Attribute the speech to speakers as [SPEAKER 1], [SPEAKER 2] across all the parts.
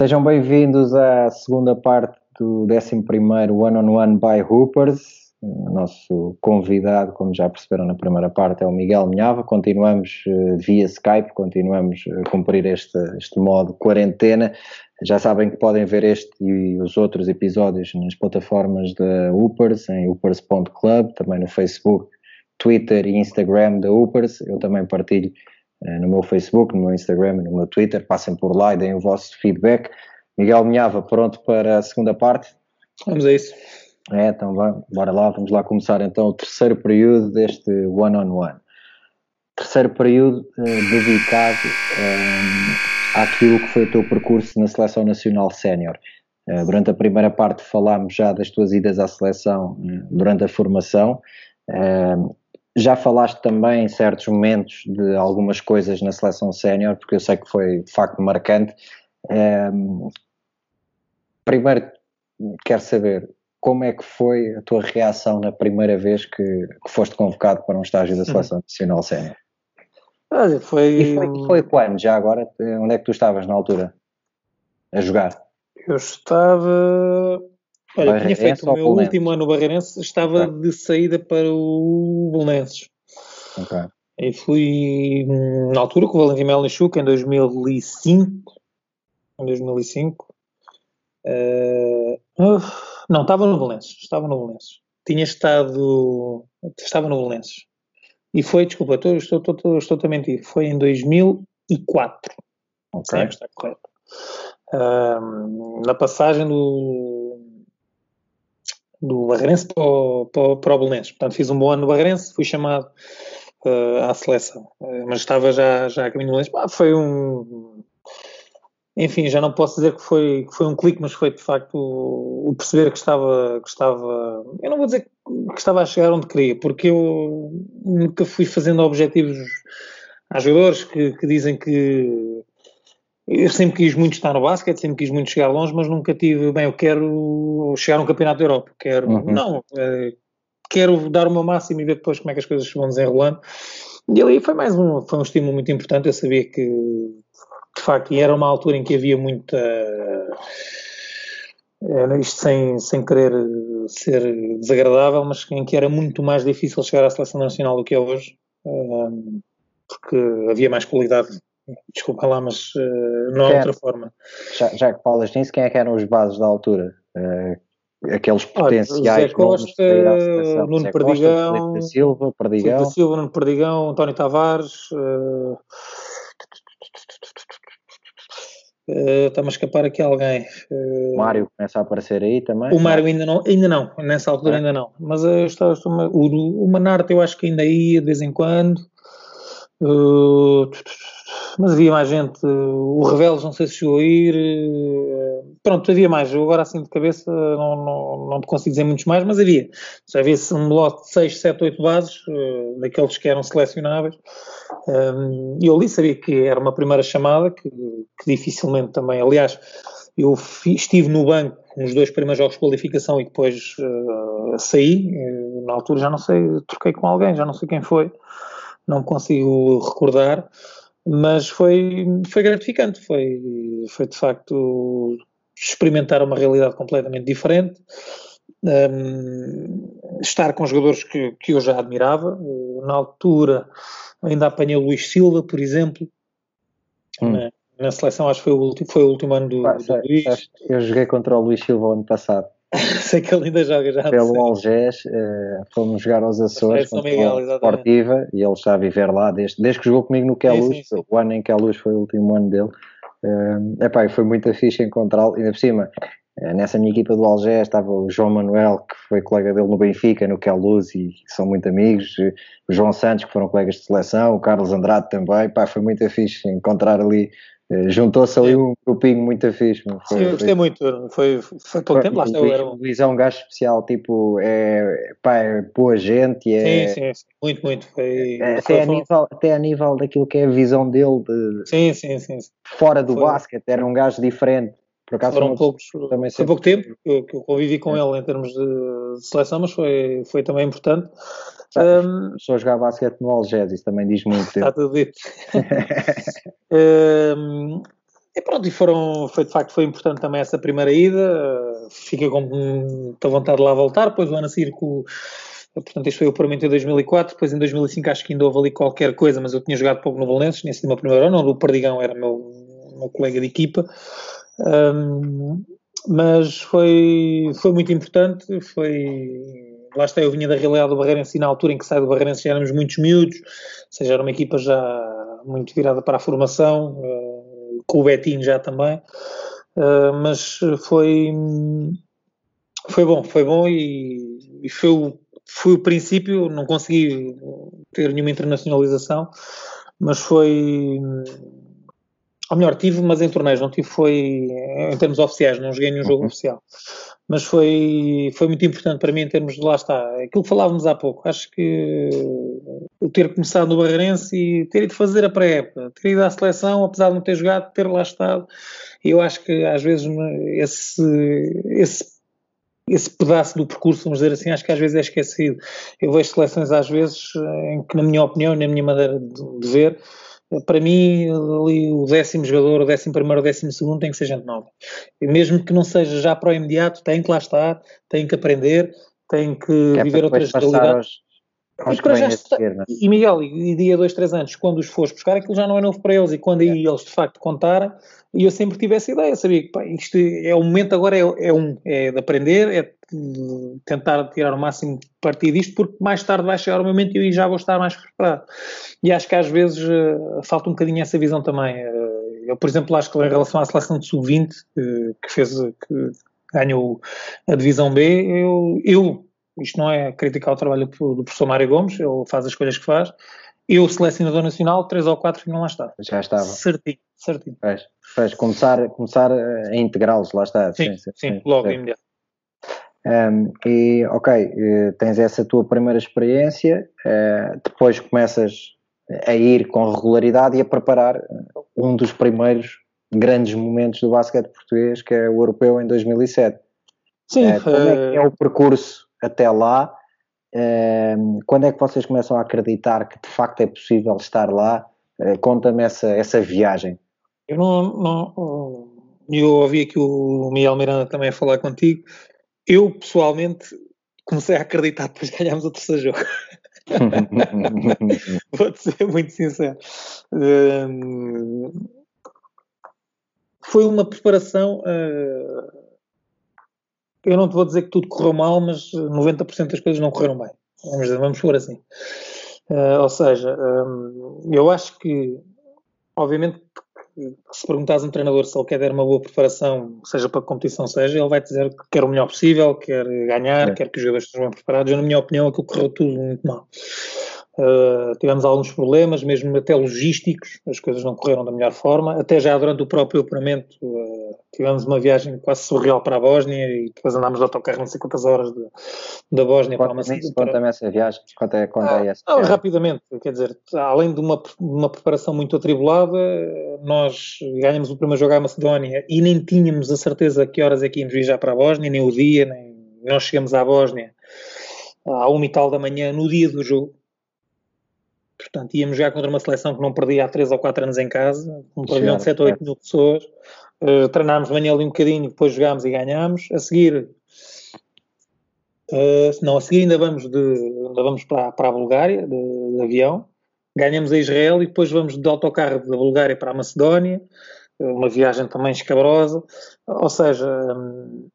[SPEAKER 1] Sejam bem-vindos à segunda parte do 11 One on One by Hoopers. O nosso convidado, como já perceberam na primeira parte, é o Miguel Minhava. Continuamos uh, via Skype, continuamos a cumprir este, este modo quarentena. Já sabem que podem ver este e os outros episódios nas plataformas da Upers, em upers.club, também no Facebook, Twitter e Instagram da Upers. Eu também partilho no meu Facebook, no meu Instagram e no meu Twitter. Passem por lá e deem o vosso feedback. Miguel Minhava, pronto para a segunda parte?
[SPEAKER 2] Vamos a isso.
[SPEAKER 1] É, então vamos, bora lá, vamos lá começar então o terceiro período deste one-on-one. On one. Terceiro período eh, dedicado eh, àquilo que foi o teu percurso na Seleção Nacional Sénior. Eh, durante a primeira parte falámos já das tuas idas à seleção eh, durante a formação. Eh, já falaste também em certos momentos de algumas coisas na Seleção Sénior, porque eu sei que foi de facto marcante. Eh, primeiro, quero saber como é que foi a tua reação na primeira vez que, que foste convocado para um estágio da Seleção uhum. Nacional Sénior?
[SPEAKER 2] Foi...
[SPEAKER 1] E foi, foi quando, já agora? Onde é que tu estavas na altura a jogar?
[SPEAKER 2] Eu estava... Olha, tinha feito o meu último ano no Barreirense, estava okay. de saída para o Belenenses. Ok. E fui, na altura, com o Valentim Melnichuk, em 2005. Em 2005. Uh, uh, não, estava no Belenenses. Estava no Belenenses. Tinha estado. Estava no Belenenses. E foi, desculpa, estou, estou, estou, estou a mentir. Foi em 2004. Ok. Sim, está correto. Uh, na passagem do. Do Barreirense para o, para, o Belenenses. Portanto, fiz um bom ano no Barreirense, fui chamado à seleção. mas estava já, já a caminho do Belenenses. foi um enfim, já não posso dizer que foi, que foi um clique, mas foi de facto o, o, perceber que estava, que estava, eu não vou dizer que estava a chegar onde queria, porque eu nunca fui fazendo objetivos a jogadores que, que dizem que eu sempre quis muito estar no basquete, sempre quis muito chegar longe, mas nunca tive, bem, eu quero chegar a um campeonato da Europa, quero, uhum. não, é, quero dar o meu máximo e ver depois como é que as coisas se vão desenrolando. E ali foi mais um, foi um estímulo muito importante, eu sabia que de facto, e era uma altura em que havia muita. Era isto sem, sem querer ser desagradável, mas em que era muito mais difícil chegar à seleção nacional do que é hoje, porque havia mais qualidade. Desculpa lá, mas uh, não há outra forma.
[SPEAKER 1] Já, já que falas nisso, quem é que eram os bases da altura? Uh, aqueles potenciais.
[SPEAKER 2] Zé Costa, Nuno Zé Perdigão,
[SPEAKER 1] Costa, Felipe Silva, Perdigão.
[SPEAKER 2] Felipe Silva, Nuno Perdigão, António Tavares. Uh, Está-me a escapar aqui alguém.
[SPEAKER 1] Uh, o Mário começa a aparecer aí também?
[SPEAKER 2] O Mário ainda não, ainda não, nessa altura é. ainda não. Mas eu estou, estou, o, o Manarte eu acho que ainda ia de vez em quando. Uh, mas havia mais gente. O Reveles não sei se chegou a ir. Pronto, havia mais. Eu agora assim de cabeça não, não, não te consigo dizer muitos mais, mas havia. Já havia um lote de 6, 7, 8 bases, daqueles que eram selecionáveis. Um, eu ali sabia que era uma primeira chamada, que, que dificilmente também, aliás, eu estive no banco nos dois primeiros jogos de qualificação e depois uh, saí, na altura já não sei, troquei com alguém, já não sei quem foi, não consigo recordar, mas foi, foi gratificante, foi, foi de facto experimentar uma realidade completamente diferente, um, estar com jogadores que, que eu já admirava, na altura Ainda apanhei o Luís Silva, por exemplo. Hum. Na, na, seleção, acho que foi o último, foi o último ano do, do Luís.
[SPEAKER 1] Eu joguei contra o Luís Silva ano passado.
[SPEAKER 2] sei que ele ainda joga já.
[SPEAKER 1] Pelo Algés, uh, fomos jogar aos Açores contra Miguel, Esportiva e ele está a viver lá desde, desde que jogou comigo no Queluz, o ano em que a Luz foi o último ano dele. Uh, epá, foi muito fixe encontrá-lo, ainda por cima, eh, nessa minha equipa do Algés estava o João Manuel, que foi colega dele no Benfica, no Queluz, e são muito amigos. O João Santos, que foram colegas de seleção. O Carlos Andrade também. Foi muito fixe encontrar ali. Eh, juntou-se ali um grupinho muito fixe. Foi,
[SPEAKER 2] Sim, eu gostei foi, muito. Foi, foi pouco tempo lá. O
[SPEAKER 1] Luís, o Luís é um gajo especial, tipo, é, pá, é boa gente.
[SPEAKER 2] É, sim, sim, sim, muito, muito. Foi,
[SPEAKER 1] é, até, a nível, até a nível daquilo que é a visão dele de,
[SPEAKER 2] sim, sim, sim.
[SPEAKER 1] fora do basquete, era um gajo diferente.
[SPEAKER 2] Por acaso foram poucos, também foi pouco tempo que, que eu convivi com é. ele em termos de, de, seleção, mas foi, foi também importante.
[SPEAKER 1] Um, Só jogar basquete no Algés, isso também diz muito.
[SPEAKER 2] Está tudo dito. um, E pronto, e foram, foi de facto foi importante também essa primeira ida, fica com muita vontade de lá voltar, depois o ano a seguir com, portanto isto foi o puramente em 2004, depois em 2005 acho que ainda houve ali qualquer coisa, mas eu tinha jogado pouco no Belenenses, tinha sido uma primeira ano, o Perdigão era meu, meu colega de equipa, um, mas foi, foi muito importante, foi lá está, eu vinha da realidade do Barreirense e na altura em que saí do Barreirense já éramos muitos miúdos, ou seja, era uma equipa já muito virada para a formação, uh, com o Betinho já também, uh, mas foi, foi bom, foi bom e, e foi, o, foi o princípio, não consegui ter nenhuma internacionalização, mas foi ou melhor, tive, mas em torneios, não tive, foi em termos oficiais, não joguei nenhum jogo uhum. oficial. Mas foi, foi muito importante para mim em termos de lá está. Aquilo que falávamos há pouco, acho que o ter começado no Barreirense e ter ido fazer a pré-época, ter ido à seleção, apesar de não ter jogado, ter lá estado, eu acho que às vezes esse, esse esse pedaço do percurso, vamos dizer assim, acho que às vezes é esquecido. Eu vejo seleções às vezes em que, na minha opinião, na minha maneira de, ver, para mim, ali o décimo jogador, o décimo primeiro, o décimo segundo tem que ser gente nova. E mesmo que não seja já para o imediato, tem que lá estar, tem que aprender, tem que, que é viver outras realidades. Aos e, já está, né? e Miguel, e, dia dois, três anos, quando os fores buscar, aquilo já não é novo para eles, e quando é. aí eles de facto contarem, e eu sempre tive essa ideia, sabia que pá, isto é o momento agora, é, é, um, é de aprender, é de tentar tirar o máximo partido disto, porque mais tarde vai chegar o momento e eu já vou estar mais preparado. E acho que às vezes uh, falta um bocadinho essa visão também. Uh, eu, por exemplo, acho que em relação à seleção de sub-20, uh, que fez, que ganhou a divisão B, eu, eu, isto não é criticar o trabalho do, professor Mário Gomes, ele faz as coisas que faz, eu, selecionador nacional, três ou quatro que não lá está.
[SPEAKER 1] Já estava.
[SPEAKER 2] Certinho, certinho.
[SPEAKER 1] Faz, faz começar, começar a integrá-los, lá está.
[SPEAKER 2] Sim, sim, sim logo, sim. imediato.
[SPEAKER 1] Um, e ok, eh, tens essa tua primeira experiência, uh, depois começas a ir com regularidade e a preparar um dos primeiros grandes momentos do basquete português, que é o europeu em 2007. Sim. Uh, como é que é o percurso até lá? Uh, quando é que vocês começam a acreditar que de facto é possível estar lá? Conta-me essa, essa viagem.
[SPEAKER 2] Eu não, não, eu ouvi aqui o Miguel Miranda também a falar contigo eu, pessoalmente, comecei a acreditar depois de ganharmos o terceiro jogo. Vou-te ser muito sincero. Um, foi uma preparação. Uh, eu não te vou dizer que tudo correu mal, mas 90% das coisas não correram bem. Vamos, dizer, vamos por assim. Uh, ou seja, um, eu acho que, obviamente, se perguntares a um treinador se ele quer dar uma boa preparação, seja para a competição, seja, ele vai dizer que quer o melhor possível, quer ganhar, é. quer que os jogadores estejam bem preparados. Eu, na minha opinião, aquilo correu tudo muito mal. Uh, tivemos alguns problemas, mesmo até logísticos, as coisas não correram da melhor forma. Até já durante o próprio operamento, uh, tivemos uma viagem quase surreal para a Bósnia e depois andámos de autocarro não sei quantas horas de, da Bósnia
[SPEAKER 1] para uma cidade. Conta-me essa viagem, conta, é, conta
[SPEAKER 2] ah,
[SPEAKER 1] essa.
[SPEAKER 2] Não, rapidamente, quer dizer, além de uma, uma preparação muito atribulada, nós ganhamos o primeiro jogo à Macedónia e nem tínhamos a certeza que horas é que íamos viajar para a Bósnia, nem o dia, nem nós chegamos à Bósnia à uma e tal da manhã no dia do jogo Portanto, íamos jogar contra uma seleção que não perdia há 3 ou 4 anos em casa, um pavilhão de 7 ou 8 mil pessoas. Uh, treinámos de manhã ali um bocadinho, depois jogámos e ganhámos. A seguir, uh, não, a seguir ainda vamos, de, ainda vamos para, para a Bulgária, de, de, avião. Ganhamos a Israel e depois vamos de autocarro da Bulgária para a Macedónia. Uma viagem também escabrosa. Ou seja, um,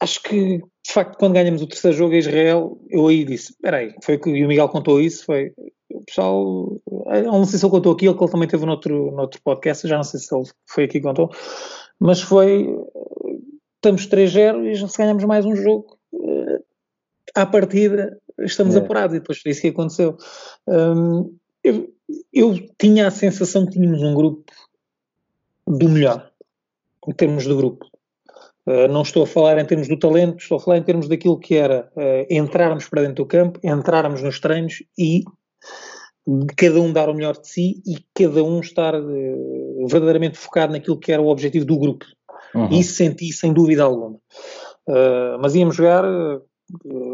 [SPEAKER 2] acho que, de facto, quando ganhamos o terceiro jogo em Israel, eu aí disse, espera aí, foi que e o Miguel contou isso, foi, o pessoal, eu não sei se ele contou aquilo, que ele também teve noutro, noutro podcast, já não sei se ele foi aqui que contou, mas foi, estamos 3-0 e se ganhamos mais um jogo, eh, à partida estamos é. apurados, e depois foi isso que aconteceu. Um, eu, eu tinha a sensação que tínhamos um grupo do melhor, em termos de grupo. Uh, não estou a falar em termos do talento, estou a falar em termos daquilo que era uh, entrarmos para dentro do campo, entrarmos nos treinos e cada um dar o melhor de si e cada um estar uh, verdadeiramente focado naquilo que era o objetivo do grupo. Uhum. Isso senti sem dúvida alguma. mas íamos jogar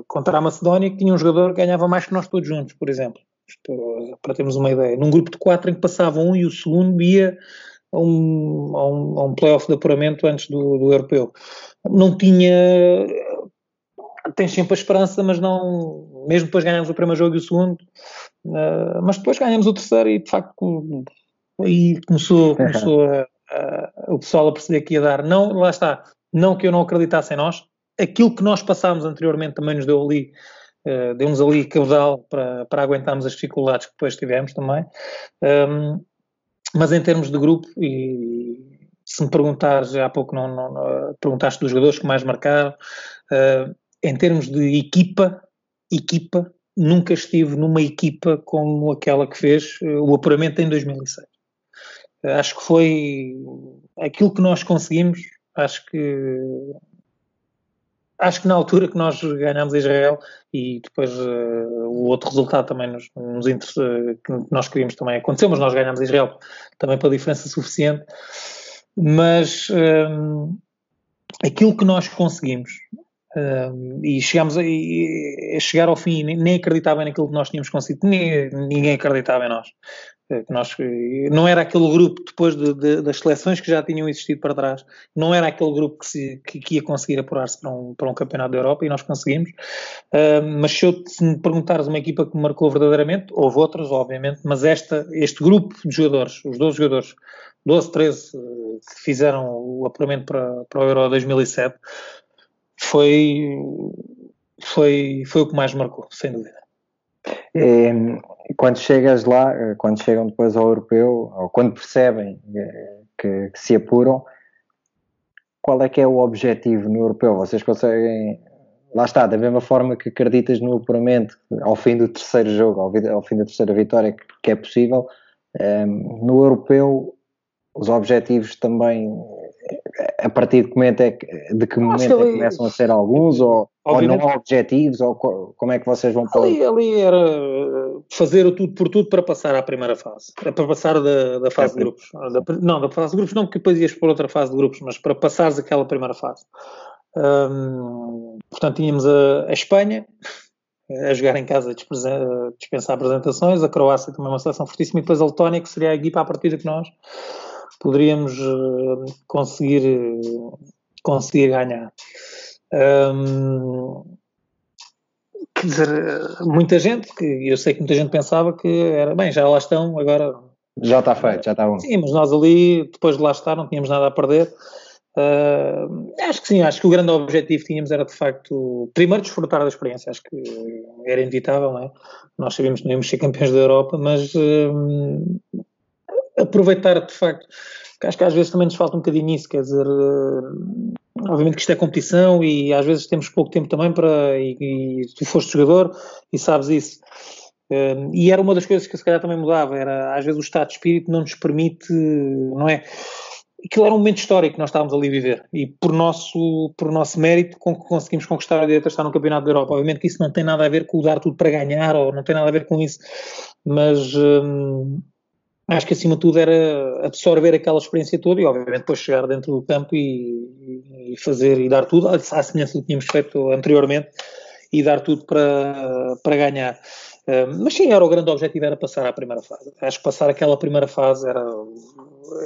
[SPEAKER 2] contra a Macedónia que tinha um jogador que ganhava mais que nós todos juntos, por exemplo. Para termos uma ideia. Num grupo de quatro em que passava um e o segundo ia a um, a um, a um playoff de apuramento antes do, do europeu. Não tinha. Tens sempre a esperança, mas não. Mesmo depois ganhamos o primeiro jogo e o segundo, uh, mas depois ganhamos o terceiro e de facto aí começou, começou a, a, o pessoal a perceber que ia dar. Não, lá está, não que eu não acreditasse em nós, aquilo que nós passámos anteriormente também nos deu ali uh, deu-nos ali caudal para, para aguentarmos as dificuldades que depois tivemos também. Um, mas em termos de grupo, e se me perguntares, há pouco não, não, perguntaste dos jogadores que mais marcaram, uh, em termos de equipa, equipa, nunca estive numa equipa como aquela que fez uh, o apuramento em 2006. Uh, acho que foi aquilo que nós conseguimos, acho que acho que na altura que nós ganhámos Israel e depois uh, o outro resultado também nos, nos uh, que nós queríamos também aconteceu, mas nós ganhámos Israel também pela diferença suficiente. Mas um, eh, aquilo que nós conseguimos um, e chegámos a, a, chegar ao fim, nem, nem acreditava naquilo que nós tínhamos conseguido, ninguém, ninguém acreditava em nós. É, nós, não era aquele grupo, depois de, de, das seleções que já tinham existido para trás, não era aquele grupo que, se, que, que ia conseguir apurar-se para um, para um campeonato da Europa e nós conseguimos. Uh, mas se, eu, se me perguntares uma equipa que me marcou verdadeiramente, houve outras, obviamente, mas esta, este grupo de jogadores, os 12 jogadores, 12, 13, que fizeram o apuramento para, para o Euro 2007, foi, foi, foi o que mais marcou, sem dúvida.
[SPEAKER 1] É, quando chegas lá, eh, quando chegam depois ao europeu, ou quando percebem eh, que, que, se apuram, qual é que é o objetivo no europeu? Vocês conseguem, lá está, da mesma forma que acreditas no apuramento ao fim do terceiro jogo, ao, ao fim da terceira vitória, que, que é possível, um, eh, no europeu os objetivos também a partir de que momento é que, de que momento é que começam a ser alguns ou, ou não há objetivos ou como é que vocês vão
[SPEAKER 2] para ali, ali era fazer o tudo por tudo para passar à primeira fase para passar da, da fase é, de grupos. Da, não, da fase de grupos não porque depois ias para outra fase de grupos mas para passares aquela primeira fase. Hum, portanto tínhamos a, a, Espanha a jogar em casa a dispensar apresentações a Croácia também uma seleção fortíssima e depois a Letónia que seria a equipa à partida que nós poderíamos eh, conseguir, conseguir ganhar. Quer dizer, muita gente, que eu sei que muita gente pensava que era bem, já lá estão, agora.
[SPEAKER 1] Já está feito, já está bom.
[SPEAKER 2] Sim, mas nós ali, depois de lá estar, não tínhamos nada a perder. Uh, acho que sim, acho que o grande objetivo que tínhamos era de facto, primeiro, desfrutar da experiência, acho que era inevitável, não é? Nós sabíamos que não íamos ser campeões da Europa, mas uh, aproveitar de facto, acho que às vezes também nos falta um bocadinho isso, quer dizer, uh, obviamente que isto é competição e às vezes temos pouco tempo também para, e, e tu foste jogador e sabes isso. Uh, e era uma das coisas que se calhar também mudava, era às vezes o estado de espírito não nos permite, não é? Aquilo era um momento histórico que nós estávamos ali a viver e por nosso, por nosso mérito conseguimos conquistar a direita estar no Campeonato da Europa. Obviamente que isso não tem nada a ver com o dar tudo para ganhar ou não tem nada a ver com isso, mas um, acho que acima de tudo era absorver aquela experiência toda e obviamente depois chegar dentro do campo e, e fazer e dar tudo, à semelhança do que tínhamos feito anteriormente e dar tudo para, para ganhar. Mas sim, era o grande objetivo, era passar à primeira fase. Acho que passar aquela primeira fase era,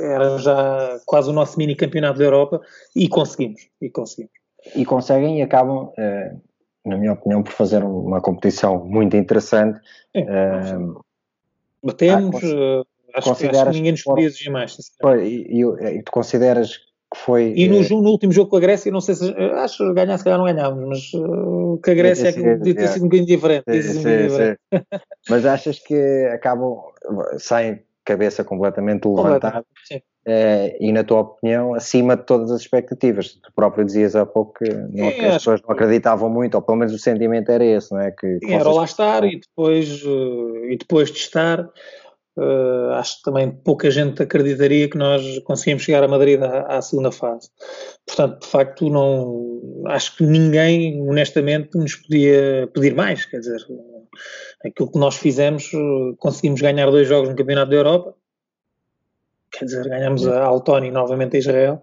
[SPEAKER 2] era já quase o nosso mini campeonato da Europa e conseguimos, e conseguimos.
[SPEAKER 1] E conseguem e acabam, eh, na minha opinião, por fazer uma competição muito interessante. É,
[SPEAKER 2] Batemos, ah, Acho, consideras acho que ninguém nos podia exigir mais.
[SPEAKER 1] Foi, e, e, e, tu consideras que foi.
[SPEAKER 2] E no, é... no, último jogo com a Grécia, não sei se. Acho que ganhar, se calhar não ganhávamos, mas uh, que a Grécia é que podia ter sido um bocadinho diferente. Sim, sim,
[SPEAKER 1] sim. mas achas que acabam. saem cabeça completamente levantada é, e, na tua opinião, acima de todas as expectativas. Tu próprio dizias há pouco que, não, é, que as pessoas não acreditavam muito, ou pelo menos o sentimento era esse, não é? Que,
[SPEAKER 2] que era lá estar e depois, e depois de estar Uh, acho que também pouca gente acreditaria que nós conseguimos chegar a Madrid à, à, segunda fase. Portanto, de facto, não acho que ninguém, honestamente, nos podia pedir mais. Quer dizer, aquilo que nós fizemos, conseguimos ganhar dois jogos no Campeonato da Europa. Quer dizer, ganhamos a Altoni novamente a Israel.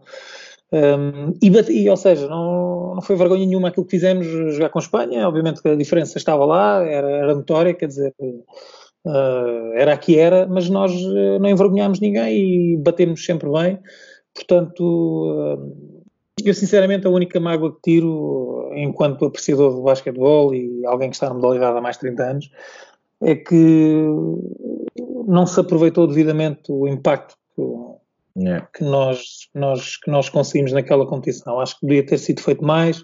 [SPEAKER 2] Um, e, e, ou seja, não, não foi vergonha nenhuma aquilo que fizemos jogar com a Espanha. Obviamente que a diferença estava lá, era, era notória, quer dizer Uh, era aqui era, mas nós uh, não envergonhámos ninguém e batemos sempre bem. Portanto, uh, eu sinceramente a única mágoa que tiro enquanto apreciador do basquetebol e alguém que está na modalidade há mais de 30 anos é que não se aproveitou devidamente o impacto que, yeah. que, nós, nós, que nós conseguimos naquela competição. Acho que poderia ter sido feito mais.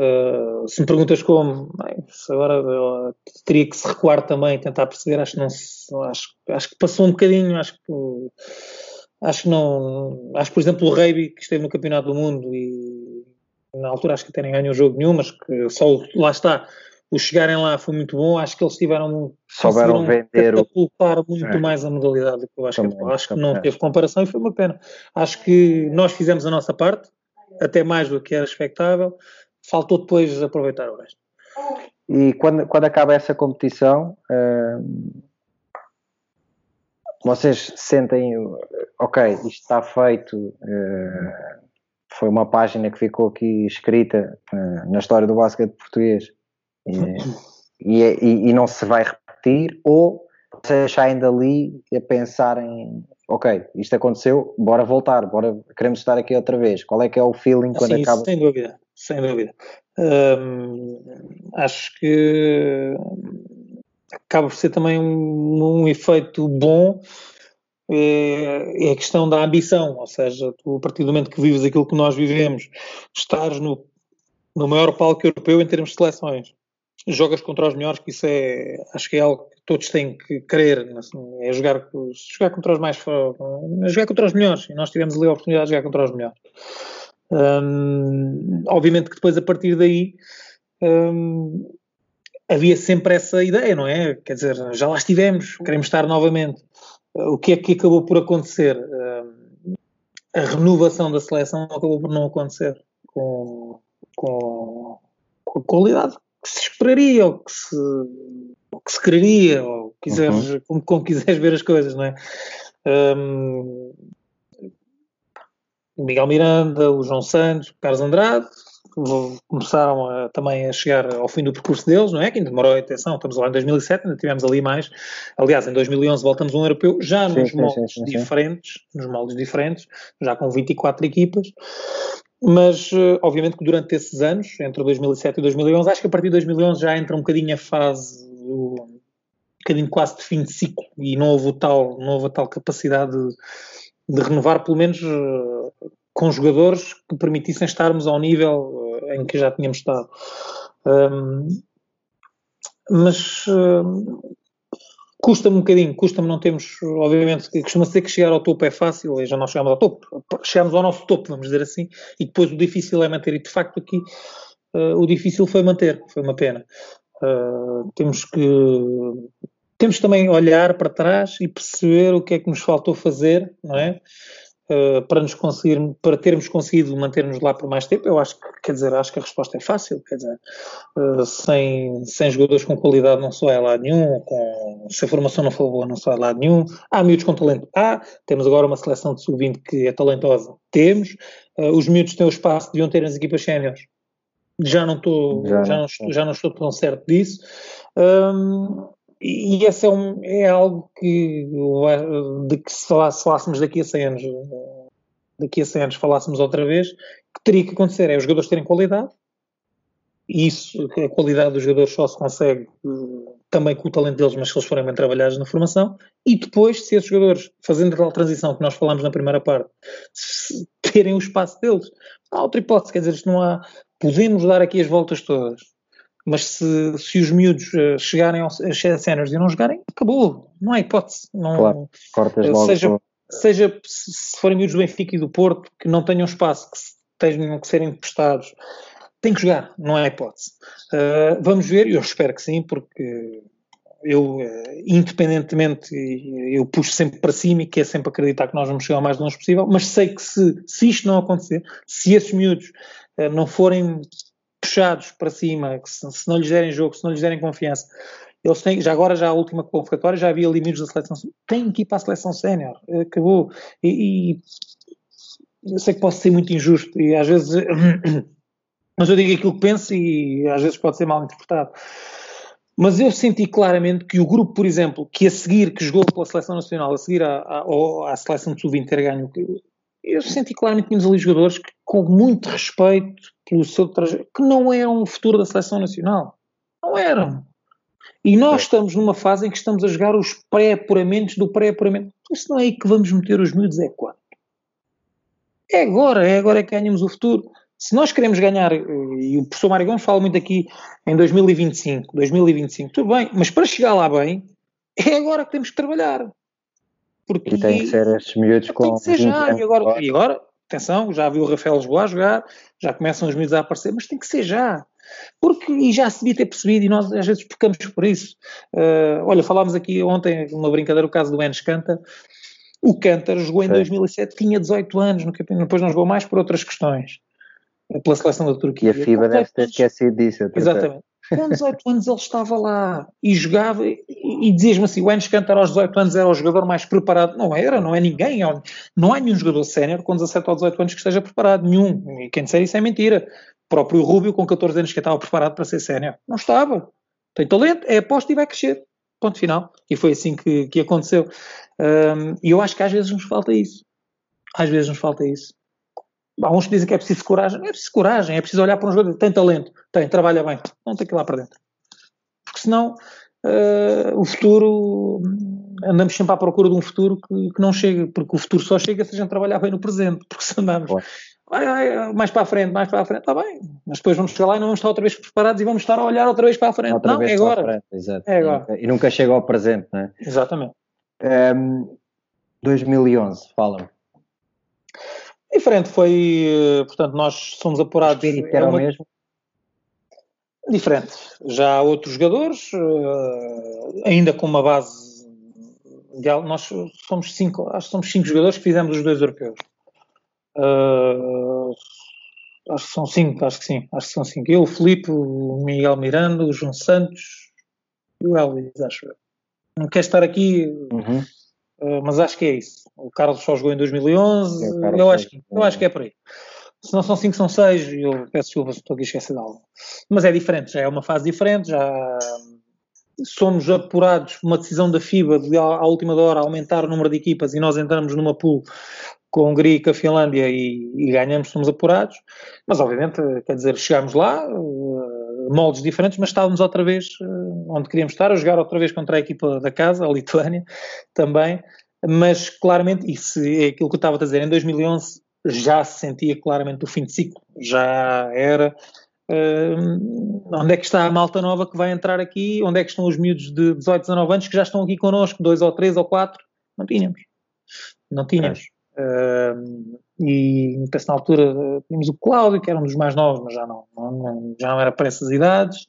[SPEAKER 2] Uh, se me perguntas como, bem, agora teria que se recuar também, tentar perceber, acho que não se, acho, acho que passou um bocadinho, acho que acho que não, acho que por exemplo o Reiby que esteve no Campeonato do Mundo e na altura acho que até nem ganhou jogo nenhum, mas que só lá está, o chegarem lá foi muito bom, acho que eles tiveram
[SPEAKER 1] souberam vender
[SPEAKER 2] catapultar muito é. mais a modalidade do que eu acho que acho que não teve comparação e foi uma pena. Acho que nós fizemos a nossa parte, até mais do que era expectável faltou depois aproveitar o resto.
[SPEAKER 1] E quando, quando acaba essa competição, uh, vocês sentem, ok, isto está feito, uh, foi uma página que ficou aqui escrita uh, na história do basquete português e, e, é, e, e, não se vai repetir, ou vocês saem dali a pensarem, ok, isto aconteceu, bora voltar, bora, queremos estar aqui outra vez. Qual é que é o feeling quando
[SPEAKER 2] Sim,
[SPEAKER 1] acaba?
[SPEAKER 2] Sem dúvida sem dúvida. acho que acaba por ser também um, um efeito bom é, é, a questão da ambição, ou seja, tu, a partir do momento que vives aquilo que nós vivemos, estás no, no maior palco europeu em termos de seleções, jogas contra os melhores, que isso é, acho que é algo que todos têm que querer, assim, é jogar, jogar contra os mais, jogar contra os melhores, e nós tivemos ali a oportunidade de jogar contra os melhores. Um, obviamente que depois, a partir daí, um, havia sempre essa ideia, não é? Quer dizer, já lá estivemos, queremos estar novamente. O que é que acabou por acontecer? Um, a renovação da seleção acabou por não acontecer com, com, com a qualidade que se esperaria, ou que se, ou que se quereria, ou quiseres, uhum. como, como quiseres ver as coisas, não é? Um, o Miguel Miranda, o João Santos, o Carlos Andrade, começaram a, também a chegar ao fim do percurso deles, não é? Que ainda demorou a atenção, estamos lá em 2007, ainda tivemos ali mais. Aliás, em 2011 voltamos a um europeu, já sim, nos sim, moldes sim, diferentes, nos moldes diferentes, já com 24 equipas. Mas, eh, obviamente, que durante esses anos, entre 2007 e 2011, acho que a partir de 2011 já entra um bocadinho a fase do, um bocadinho quase de fim de ciclo e não houve tal, não houve tal capacidade de, de renovar, pelo menos eh, com jogadores que permitissem estarmos ao nível eh, em que já tínhamos estado. Um, mas um, custa-me um bocadinho, custa-me não temos, obviamente, costuma ser que chegar ao topo é fácil, e já nós chegamos ao topo, chegamos ao nosso topo, vamos dizer assim, e depois o difícil é manter, e de facto aqui uh, o difícil foi manter, foi uma pena. Uh, temos que temos também olhar para trás e perceber o que é que nos faltou fazer, não é? Uh, para nos conseguir, para termos conseguido manter-nos lá por mais tempo, eu acho que, quer dizer, acho que a resposta é fácil, quer dizer, uh, sem, sem jogadores com qualidade não só é lado nenhum, com, se a formação não for boa não só é lado nenhum, há miúdos com talento, há, temos agora uma seleção de sub-20 que é talentosa, temos, uh, os miúdos têm o espaço, deviam ter nas equipas séniores, já não estou, já, já, não, já não estou tão certo disso, um, e esse é, um, é algo que, de que se falássemos daqui a 100 anos, daqui a 100 anos falássemos outra vez, que teria que acontecer, é os jogadores terem qualidade, e isso, a qualidade dos jogadores só se consegue também com o talento deles, mas se eles forem bem trabalhados na formação, e depois, se esses jogadores, fazendo a tal transição que nós falámos na primeira parte, terem o espaço deles, há outra hipótese, quer dizer, isto não há, podemos dar aqui as voltas todas, mas se, se os miúdos uh, chegarem aos séniores e não jogarem, acabou. Não há hipótese. Não,
[SPEAKER 1] claro, cortas logo.
[SPEAKER 2] Seja, seja se forem miúdos do Benfica e do Porto, que não tenham espaço, que tenham que serem emprestados, têm que jogar. Não há hipótese. Uh, vamos ver, eu espero que sim, porque eu, independentemente, eu puxo sempre para cima e quero sempre acreditar que nós vamos chegar o mais longe possível, mas sei que se, se isto não acontecer, se esses miúdos não forem puxados para cima, que se, se, não lhes derem jogo, se não lhes derem confiança, eles têm, já agora, já a última convocatória, já havia limites da seleção, têm que ir para a seleção sénior, acabou. E, e, eu sei que posso ser muito injusto e às vezes, mas eu digo aquilo que penso e às vezes pode ser mal interpretado. Mas eu senti claramente que o grupo, por exemplo, que a seguir, que jogou pela seleção nacional, a seguir à, à seleção de sub-20 ter ganho, eu senti claramente que tínhamos ali jogadores que, com muito respeito pelo seu trajeto, que não eram o futuro da seleção nacional. Não eram. E nós estamos numa fase em que estamos a jogar os pré-apuramentos do pré-apuramento. Isso não é aí que vamos meter os miúdos, é quando? É agora, é agora que ganhamos o futuro. Se nós queremos ganhar, eh, e o professor Mário Gomes fala muito aqui em 2025, 2025, tudo bem, mas para chegar lá bem, é agora que temos que trabalhar.
[SPEAKER 1] Porque, e tem que ser estes miúdos com. Tem que
[SPEAKER 2] ser já, e agora, e agora, atenção, já viu o Rafael Lisboa jogar, já começam os miúdos a aparecer, mas tem que ser já. Porque, e já se devia ter percebido, e nós às vezes pecamos por isso. Uh, olha, falámos aqui ontem, numa brincadeira, o caso do Enes Canta. O Cantar jogou em Sim. 2007, tinha 18 anos no campeonato, depois não jogou mais por outras questões pela seleção da Turquia.
[SPEAKER 1] E a FIBA deve ter esquecido disso.
[SPEAKER 2] Exatamente. Com 18 anos ele estava lá e jogava e, e dizias-me assim, o Enes Kanter aos 18 anos era o jogador mais preparado. Não era, não é ninguém. Não há nenhum jogador sénior com 17 ou 18 anos que esteja preparado. Nenhum. E quem disser isso é mentira. O próprio Rubio com 14 anos que estava preparado para ser sénior. Não estava. Tem talento, é aposto e vai crescer. Ponto final. E foi assim que, que aconteceu. Um, e eu acho que às vezes nos falta isso. Às vezes nos falta isso. Há uns que dizem que é preciso coragem. Não é preciso coragem, é preciso olhar para um jogador. Tem talento, tem, trabalha bem. Não tem que ir lá para dentro. Porque senão uh, o futuro. Andamos sempre à procura de um futuro que, que, não chega, porque o futuro só chega se a gente trabalhar bem no presente. Porque se andamos. Vai, vai, mais para a frente, mais para a frente, está bem. Mas depois vamos chegar lá e não vamos estar outra vez preparados e vamos estar a olhar outra vez para a frente. Outra não, é agora.
[SPEAKER 1] É agora. E nunca chega ao presente, não é?
[SPEAKER 2] Exatamente.
[SPEAKER 1] Um, ehm, 2011, fala-me.
[SPEAKER 2] Diferente foi, eh, portanto, nós somos apurados.
[SPEAKER 1] O era uma... o mesmo?
[SPEAKER 2] Diferente. Já há outros jogadores, uh, ainda com uma base. Ideal. Nós somos cinco, acho que somos cinco jogadores que fizemos os dois europeus. Uh, acho que são cinco, acho que sim, acho que são cinco. Eu, o Filipe, o Miguel Miranda, o João Santos e o Elvis, acho eu. Não quer estar aqui. Uhum eh, mas acho que é isso. O Carlos só jogou em 2011, é, eu, acho, que, eu acho que é por aí. Se não são 5, são 6, eu peço desculpa se estou aqui de algo. Mas é diferente, já é uma fase diferente, já somos apurados por uma decisão da FIBA de à última hora aumentar o número de equipas e nós entramos numa pool com a Hungria e com a Finlândia e, e ganhamos, somos apurados. Mas obviamente, quer dizer, chegamos lá, moldes diferentes, mas estávamos outra vez uh, onde queríamos estar, a jogar outra vez contra a equipa da casa, a Lituânia, também, mas claramente, isso é aquilo que eu estava a dizer, em 2011 já se sentia claramente o fim de ciclo, já era. Uh, onde é que está a malta nova que vai entrar aqui, onde é que estão os miúdos de 18, 19 anos que já estão aqui connosco, dois ou três ou quatro, não tínhamos, não tínhamos. Uh, e na altura tínhamos o Cláudio, que era um dos mais novos, mas já não, não já não era para essas idades.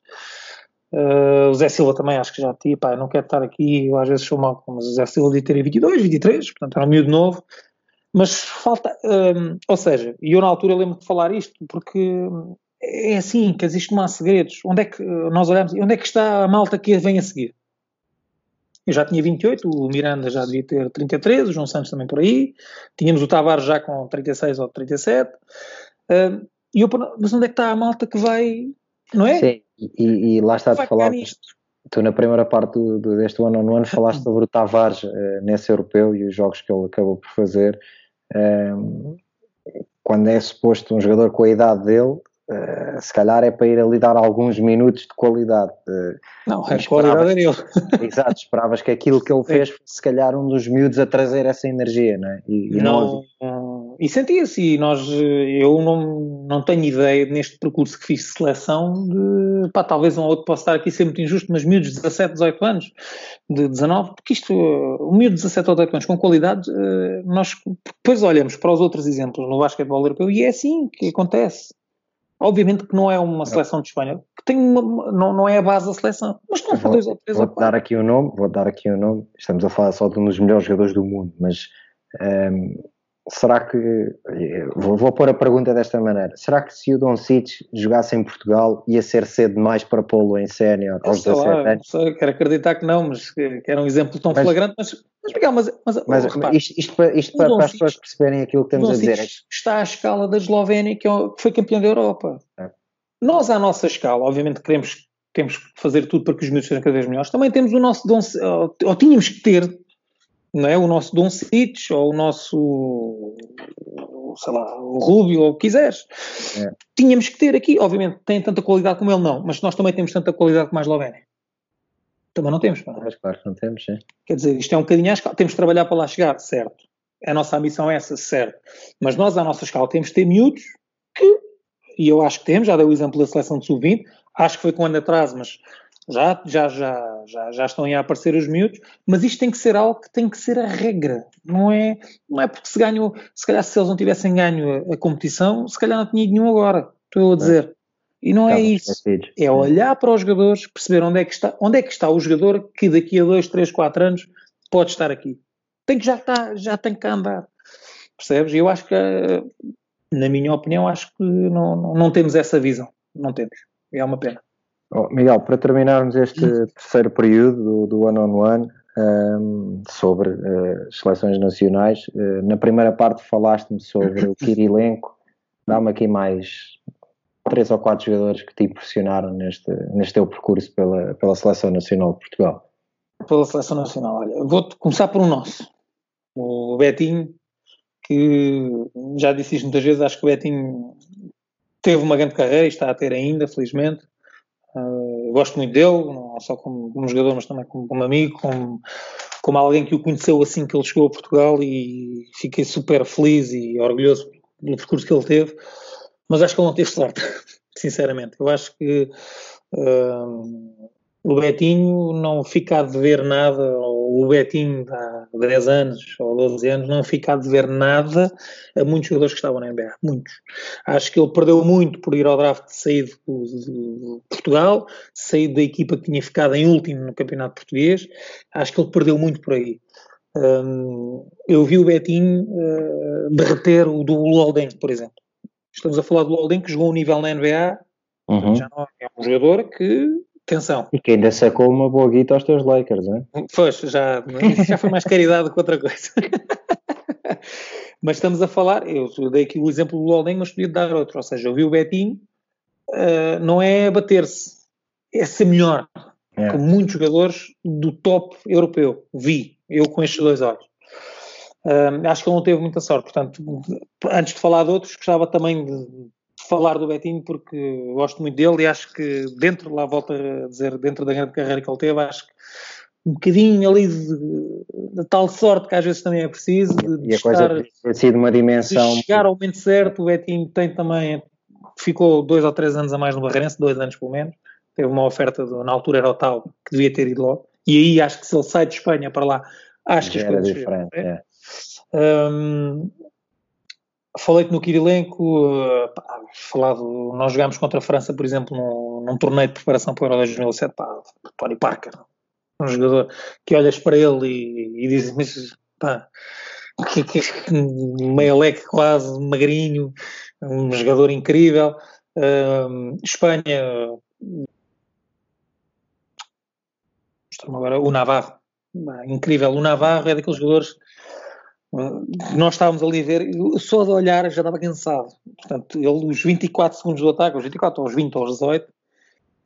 [SPEAKER 2] Uh, o Zé Silva também acho que já tinha, pá, não quero estar aqui, eu às vezes sou mal, mas o Zé Silva devia ter 22, 23, portanto era um miúdo novo, mas falta, ou seja, e eu na altura lembro de falar isto, porque é assim, que existe não há segredos, onde é que nós olhamos, onde é que está a malta que vem a seguir? Eu já tinha 28, o Miranda já devia ter 33, o João Santos também por aí, tínhamos o Tavares já com 36 ou 37. Uh, e eu, mas onde é que está a malta que vai, não é?
[SPEAKER 1] Sim, e, e lá está a falar. Tu, na primeira parte do, do, deste ano no ano, falaste sobre o Tavares uh, nesse europeu e os jogos que ele acabou por fazer. Uh, quando é suposto um jogador com a idade dele, Uh, se calhar é para ir ali dar alguns minutos de qualidade. Uh,
[SPEAKER 2] não, a qualidade é dele.
[SPEAKER 1] Exato, esperavas que aquilo que ele fez fosse se calhar um dos miúdos a trazer essa energia, não é?
[SPEAKER 2] E, e não, não e sentia-se, e nós, eu não, não tenho ideia neste percurso que fiz de seleção de, pá, talvez um outro possa estar aqui ser muito injusto, mas miúdos de 17, 18 anos, de 19, porque isto, o miúdo de 17 ou 18 anos com qualidade, eh, nós depois olhamos para os outros exemplos no basquetebol europeu e é assim que acontece Obviamente que não é uma seleção de Espanha, que tem uma, não, não é a base da seleção, mas estão
[SPEAKER 1] vou, dois ou três vou ou dar aqui o um nome, vou dar aqui o um nome, estamos a falar só de um dos melhores jogadores do mundo, mas um, ehm, será que, vou, vou pôr a pergunta desta maneira, será que se o Don Cic jogasse em Portugal ia ser cedo demais para pô-lo em sénior aos 17 lá, anos?
[SPEAKER 2] Sei, quero acreditar que não, mas que, que era um exemplo tão mas, flagrante, mas mas, Miguel, mas, mas,
[SPEAKER 1] mas repara, isto, isto, para, isto para, para, as pessoas perceberem aquilo que temos a dizer. É
[SPEAKER 2] está à escala da Eslovénia, que, é foi campeã da Europa. É. Nós, à nossa escala, obviamente queremos temos que fazer tudo para que os miúdos sejam cada vez melhores. Também temos o nosso ou, ou tínhamos que ter, não é? O nosso Dom Cites, ou o nosso, sei lá, o Rubio, ou o que quiseres. É. Tínhamos que ter aqui, obviamente, tem tanta qualidade como ele não, mas nós também temos tanta qualidade como a Eslovénia. Também não temos, pá.
[SPEAKER 1] Mas claro que não temos, sim.
[SPEAKER 2] Quer dizer, isto é um bocadinho à escala. Temos de trabalhar para lá chegar, certo. A nossa ambição é essa, certo. Mas nós, à nossa escala, temos de ter miúdos que, e eu acho que temos, já dei o exemplo da seleção de sub-20, acho que foi com um ano atrás, mas já, já, já, já, já estão a aparecer os miúdos, mas isto tem que ser algo que tem que ser a regra, não é, não é porque se ganhou, se calhar se eles não tivessem ganho a, a competição, se calhar não tinha nenhum agora, estou a dizer. E não é isso. É olhar para os jogadores, perceber onde é que está, onde é que está o jogador que daqui a 2, 3, 4 anos pode estar aqui. Tem que já estar, já tem que andar. Percebes? E eu acho que, na minha opinião, acho que não, não, não temos essa visão. Não temos. É uma pena.
[SPEAKER 1] Oh, Miguel, para terminarmos este terceiro período do, do One on One um, sobre uh, seleções nacionais, uh, na primeira parte falaste-me sobre o Kirilenko. Dá-me aqui mais três ou quatro jogadores que te impressionaram neste, neste teu percurso pela, pela Seleção Nacional de Portugal.
[SPEAKER 2] Pela Seleção Nacional, olha, vou começar por um nosso, o Betinho, que já disse isto muitas vezes, acho que o Betinho teve uma grande carreira e está a ter ainda, felizmente. Uh, gosto muito dele, não só como, como, jogador, mas também como, como amigo, como, como alguém que o conheceu assim que ele chegou a Portugal e fiquei super feliz e orgulhoso pelo percurso que ele teve mas acho que ele não teve sorte, sinceramente. Eu acho que uh, o Betinho não fica a dever nada, o Betinho há 10 anos ou 12 anos não fica a dever nada a muitos jogadores que estavam na NBA, muitos. Acho que ele perdeu muito por ir ao draft de sair de, de Portugal, sair da equipa que tinha ficado em último no campeonato português, acho que ele perdeu muito por aí. Um, eu vi o Betinho uh, derreter o do Lolden, por exemplo. Estamos a falar do Alden que jogou um nível na NBA, uhum. já não é um jogador que, atenção.
[SPEAKER 1] E que ainda sacou uma boa guita aos teus Lakers, não é?
[SPEAKER 2] Pois, já, já foi mais caridade que outra coisa. mas estamos a falar, eu dei aqui o exemplo do Alden, mas podia dar outro, ou seja, eu vi o Betinho, uh, não é bater-se, é ser melhor, é. com muitos jogadores do top europeu, vi, eu com estes dois olhos acho que ele não teve muita sorte, portanto, antes de falar de outros, gostava também de falar do Betinho porque gosto muito dele e acho que dentro, lá volto a dizer, dentro da grande carreira que ele teve, acho que um bocadinho ali de, de tal sorte que às vezes também é preciso de,
[SPEAKER 1] e a estar, coisa tem sido uma dimensão
[SPEAKER 2] de chegar ao momento certo, o Betinho tem também ficou dois ou três anos a mais no Barreirense, dois anos pelo menos. Teve uma oferta, de, na altura era o tal que devia ter ido logo, e aí acho que se ele sai de Espanha para lá, acho que as coisas
[SPEAKER 1] diferente, é.
[SPEAKER 2] Um, Falei-te no Kirilenko, uh, falado, nós jogámos contra a França, por exemplo, num, num torneio de preparação para o Euro 2007, pá, Tony Parker, um jogador que olhas para ele e, e dizes, mas pá, que, que, meia leque quase, magrinho, um jogador incrível. Um, Espanha, agora o Navarro, incrível. O Navarro é daqueles jogadores nós estávamos ali a ver, só de olhar já estava cansado. Portanto, ele, os 24 segundos do ataque, os 24, aos 20, aos 18,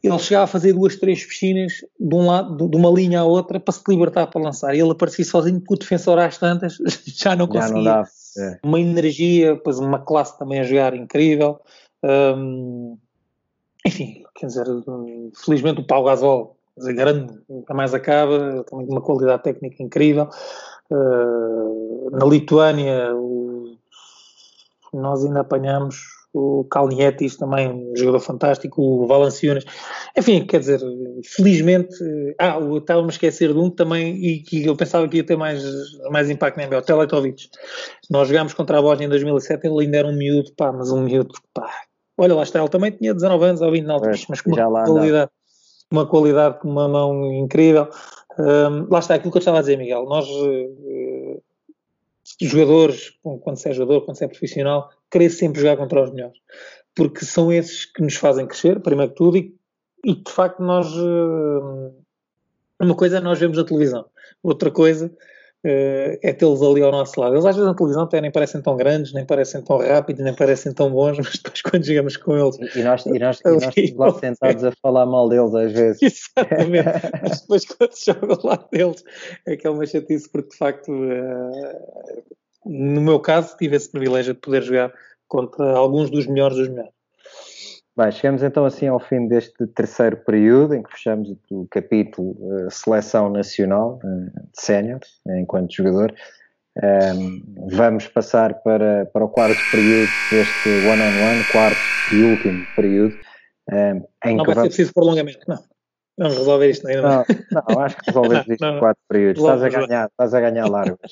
[SPEAKER 2] ele chegava a fazer duas, três piscinas de, um lado, de uma linha à outra para se libertar para lançar. E ele aparecia sozinho com o defensor às tantas, já não conseguia. Já não é. Uma energia, depois uma classe também a jogar incrível. Enfim, quer dizer, felizmente o Pau Gasol, grande, nunca mais acaba, também de uma qualidade técnica incrível. Uh, na Lituânia, nós ainda apanhamos o Kalnietis também, um jogador fantástico, o Valanciunas. Enfim, quer dizer, felizmente. Ah, estava-me a esquecer de um também, e que eu pensava que ia ter mais, mais impacto na NBA, o Teletovic. Nós jogámos contra a Bósnia em 2007, ele ainda era um miúdo, pá, mas um miúdo, pá. Olha lá está, ele também tinha 19 anos ou 20 na mas com uma qualidade, uma qualidade com uma mão incrível. Um, lá está aquilo que eu estava a dizer, Miguel. Nós, uh, jogadores, quando se é jogador, quando se é profissional, querer sempre jogar contra os melhores. Porque são esses que nos fazem crescer, primeiro que tudo, e, e de facto nós. Uh, uma coisa é nós vemos a televisão, outra coisa uh, é tê-los ali ao nosso lado. Eles às vezes na televisão até nem parecem tão grandes, nem parecem tão rápidos, nem parecem tão bons, mas depois quando chegamos com eles.
[SPEAKER 1] E nós, e nós, e nós estamos lá sentados a falar mal deles às vezes.
[SPEAKER 2] Exatamente, mas depois quando se joga ao lado deles é que é uma chatice, porque de facto, uh, no meu caso, tive esse privilégio de poder jogar contra alguns dos melhores dos melhores.
[SPEAKER 1] Bem, chegamos então assim ao fim deste terceiro período em que fechamos o capítulo uh, Seleção Nacional uh, de Sénior, uh, enquanto jogador. Um, ehm, vamos passar para, para o quarto período deste one-on-one, quarto e último período.
[SPEAKER 2] Um, ehm, em não que vai vamos... ser preciso prolongamento, não. Vamos resolver isto ainda.
[SPEAKER 1] Não, não, acho que resolvemos isto em quatro períodos. Estás a ganhar, estás a ganhar largas.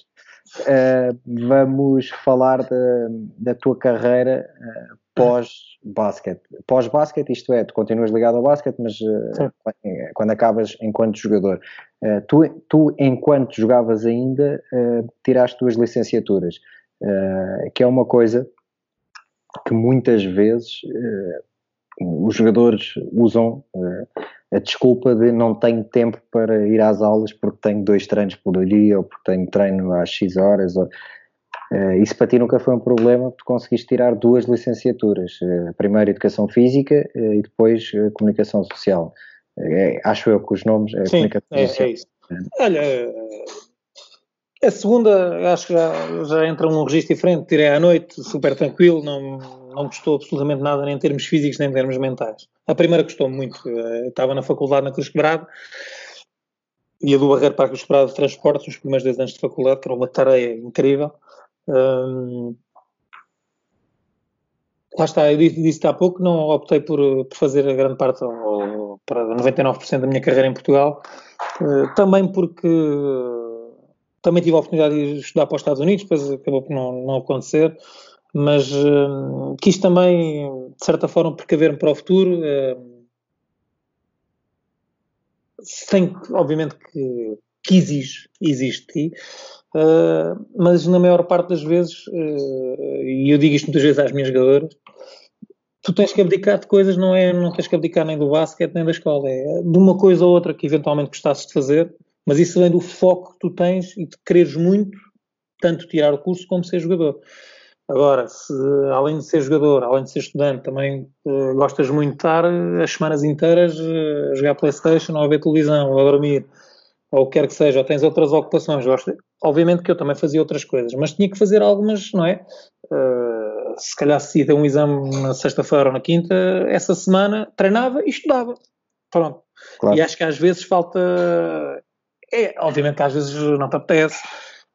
[SPEAKER 1] Uh, vamos falar da, da tua carreira uh, pós-basquete. Pós-basquete, isto é, tu continuas ligado ao basquete, mas uh, quando acabas enquanto jogador. Uh, tu, tu, enquanto jogavas ainda, uh, tiraste duas licenciaturas, que é uma coisa que muitas vezes os jogadores usam a desculpa de não tenho tempo para ir às aulas porque tenho dois treinos por dia ou porque tenho treino às X horas. Ou, isso para ti nunca foi um problema, tu conseguiste tirar duas licenciaturas, uh, primeiro Educação Física uh, e depois Comunicação Social. É, acho eu que os nomes é
[SPEAKER 2] Sim, Comunicação é, Social. É isso. Olha, a segunda acho que já, já entra num registro diferente, tirei à noite, super tranquilo, não, não gostou absolutamente nada nem em termos físicos nem em termos mentais. A primeira gostou muito, estava na faculdade na Cruz Quebrada, ia do Barreiro para a Cruz Quebrada de transportes os primeiros 10 anos de faculdade, que era uma tarefa incrível. Um, lá está, eu disse, disse há pouco, não optei por, por fazer a grande parte, ou para 99% da minha carreira em Portugal, uh, também porque também tive a oportunidade de estudar para os Estados Unidos, depois acabou por não, não acontecer, mas uh, quis também, de certa forma, precaver-me para o futuro. Uh, sem, obviamente, que, que exige, existe, Uh, mas na maior parte das vezes, uh, e eu digo isto muitas vezes às minhas jogadoras, tu tens que abdicar de coisas, não é, não tens que abdicar nem do basquete nem da escola, é de uma coisa ou outra que eventualmente gostasses de fazer, mas isso vem do foco que tu tens e de quereres muito, tanto tirar o curso como ser jogador. Agora, se além de ser jogador, além de ser estudante, também uh, gostas muito de estar as semanas inteiras a jogar Playstation, ou a ver televisão, ou a dormir, ou o que quer que seja, ou tens outras ocupações, obviamente que eu também fazia outras coisas, mas tinha que fazer algumas, não é? Uh, se calhar se ia ter um exame na sexta-feira ou na quinta, essa semana treinava e estudava. Pronto. Claro. E acho que às vezes falta. É, obviamente que às vezes não te apetece,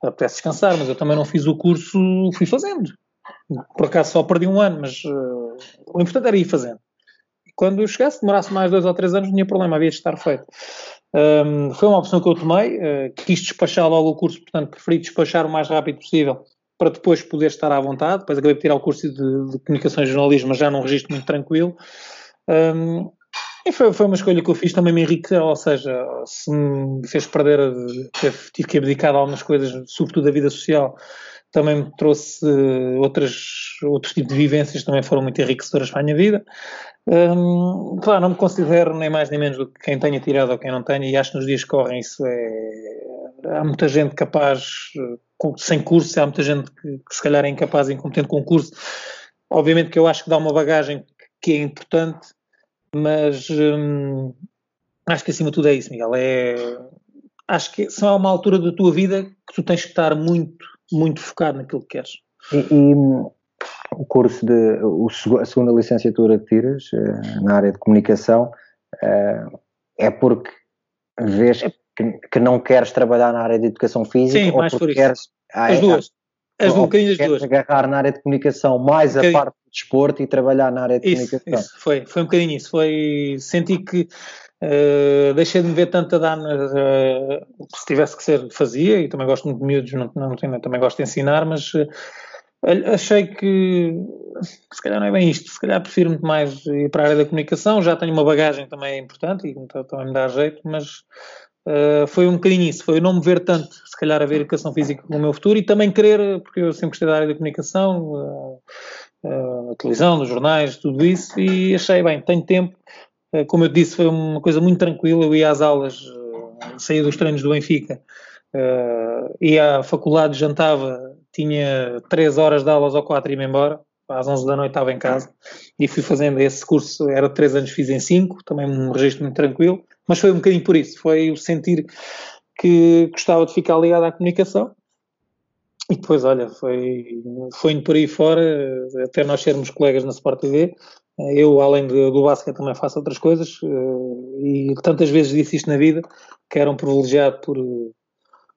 [SPEAKER 2] apetece descansar, mas eu também não fiz o curso, fui fazendo. Por acaso só perdi um ano, mas uh, o importante era ir fazendo. Quando eu chegasse, demorasse mais dois ou três anos, não tinha problema, havia de estar feito. Um, foi uma opção que eu tomei, uh, quis despachar logo o curso, portanto preferi despachar o mais rápido possível para depois poder estar à vontade. Depois acabei de tirar o curso de, de Comunicação e Jornalismo, mas já num registro muito tranquilo. Um, e foi, foi, uma escolha que eu fiz, também me enriqueceu, ou seja, se me fez perder, tive que abdicar de algumas coisas, sobretudo da vida social, também me trouxe outras, outros tipos de vivências também foram muito enriquecedoras para a minha vida. Hum, claro, não me considero nem mais nem menos do que quem tenha tirado ou quem não tenha, e acho que nos dias que correm isso é. Há muita gente capaz, sem curso, há muita gente que, que se calhar é incapaz e incompetente com curso. Obviamente que eu acho que dá uma bagagem que é importante, mas hum, acho que acima de tudo é isso, Miguel. É, acho que só há uma altura da tua vida que tu tens que estar muito, muito focado naquilo que queres.
[SPEAKER 1] E, e o curso de o, a segunda licenciatura que tiras uh, na área de comunicação uh, é porque vês que, que, não queres trabalhar na área de educação física
[SPEAKER 2] Sim,
[SPEAKER 1] ou
[SPEAKER 2] mais
[SPEAKER 1] porque
[SPEAKER 2] queres ah, as duas. as duas, um bocadinho das duas.
[SPEAKER 1] agarrar na área de comunicação mais um a parte do desporto e trabalhar na área de
[SPEAKER 2] isso,
[SPEAKER 1] comunicação.
[SPEAKER 2] isso, foi, foi um bocadinho isso. Foi, senti que Uh, deixei de me ver tanta dana uh, se tivesse que ser fazia e também gosto muito de miúdos não, não, não, também gosto de ensinar mas uh, achei que se calhar não é bem isto, se calhar prefiro muito mais ir para a área da comunicação, já tenho uma bagagem também importante e então, também me dá jeito, mas uh, foi um bocadinho isso, foi eu não me ver tanto, se calhar a ver educação física no meu futuro e também querer, porque eu sempre gostei da área da comunicação, uh, uh, a televisão, nos jornais, tudo isso, e achei bem, tenho tempo, como eu disse, foi uma coisa muito tranquila, eu ia às aulas, saía dos treinos do Benfica, Uh, ia à faculdade, jantava, tinha 3 horas de aulas ou 4 e ia embora. Às 11 da noite estava em casa e fui fazendo esse curso. Era de 3 anos, fiz em 5, também um registro muito tranquilo. Mas foi um bocadinho por isso. Foi o sentir que gostava de ficar ligado à comunicação. E depois, olha, foi, foi indo por aí fora, até nós sermos colegas na Sport TV. Eu, além do basquete, também faço outras coisas eh, e tantas vezes disse isto na vida que era um privilegiado por,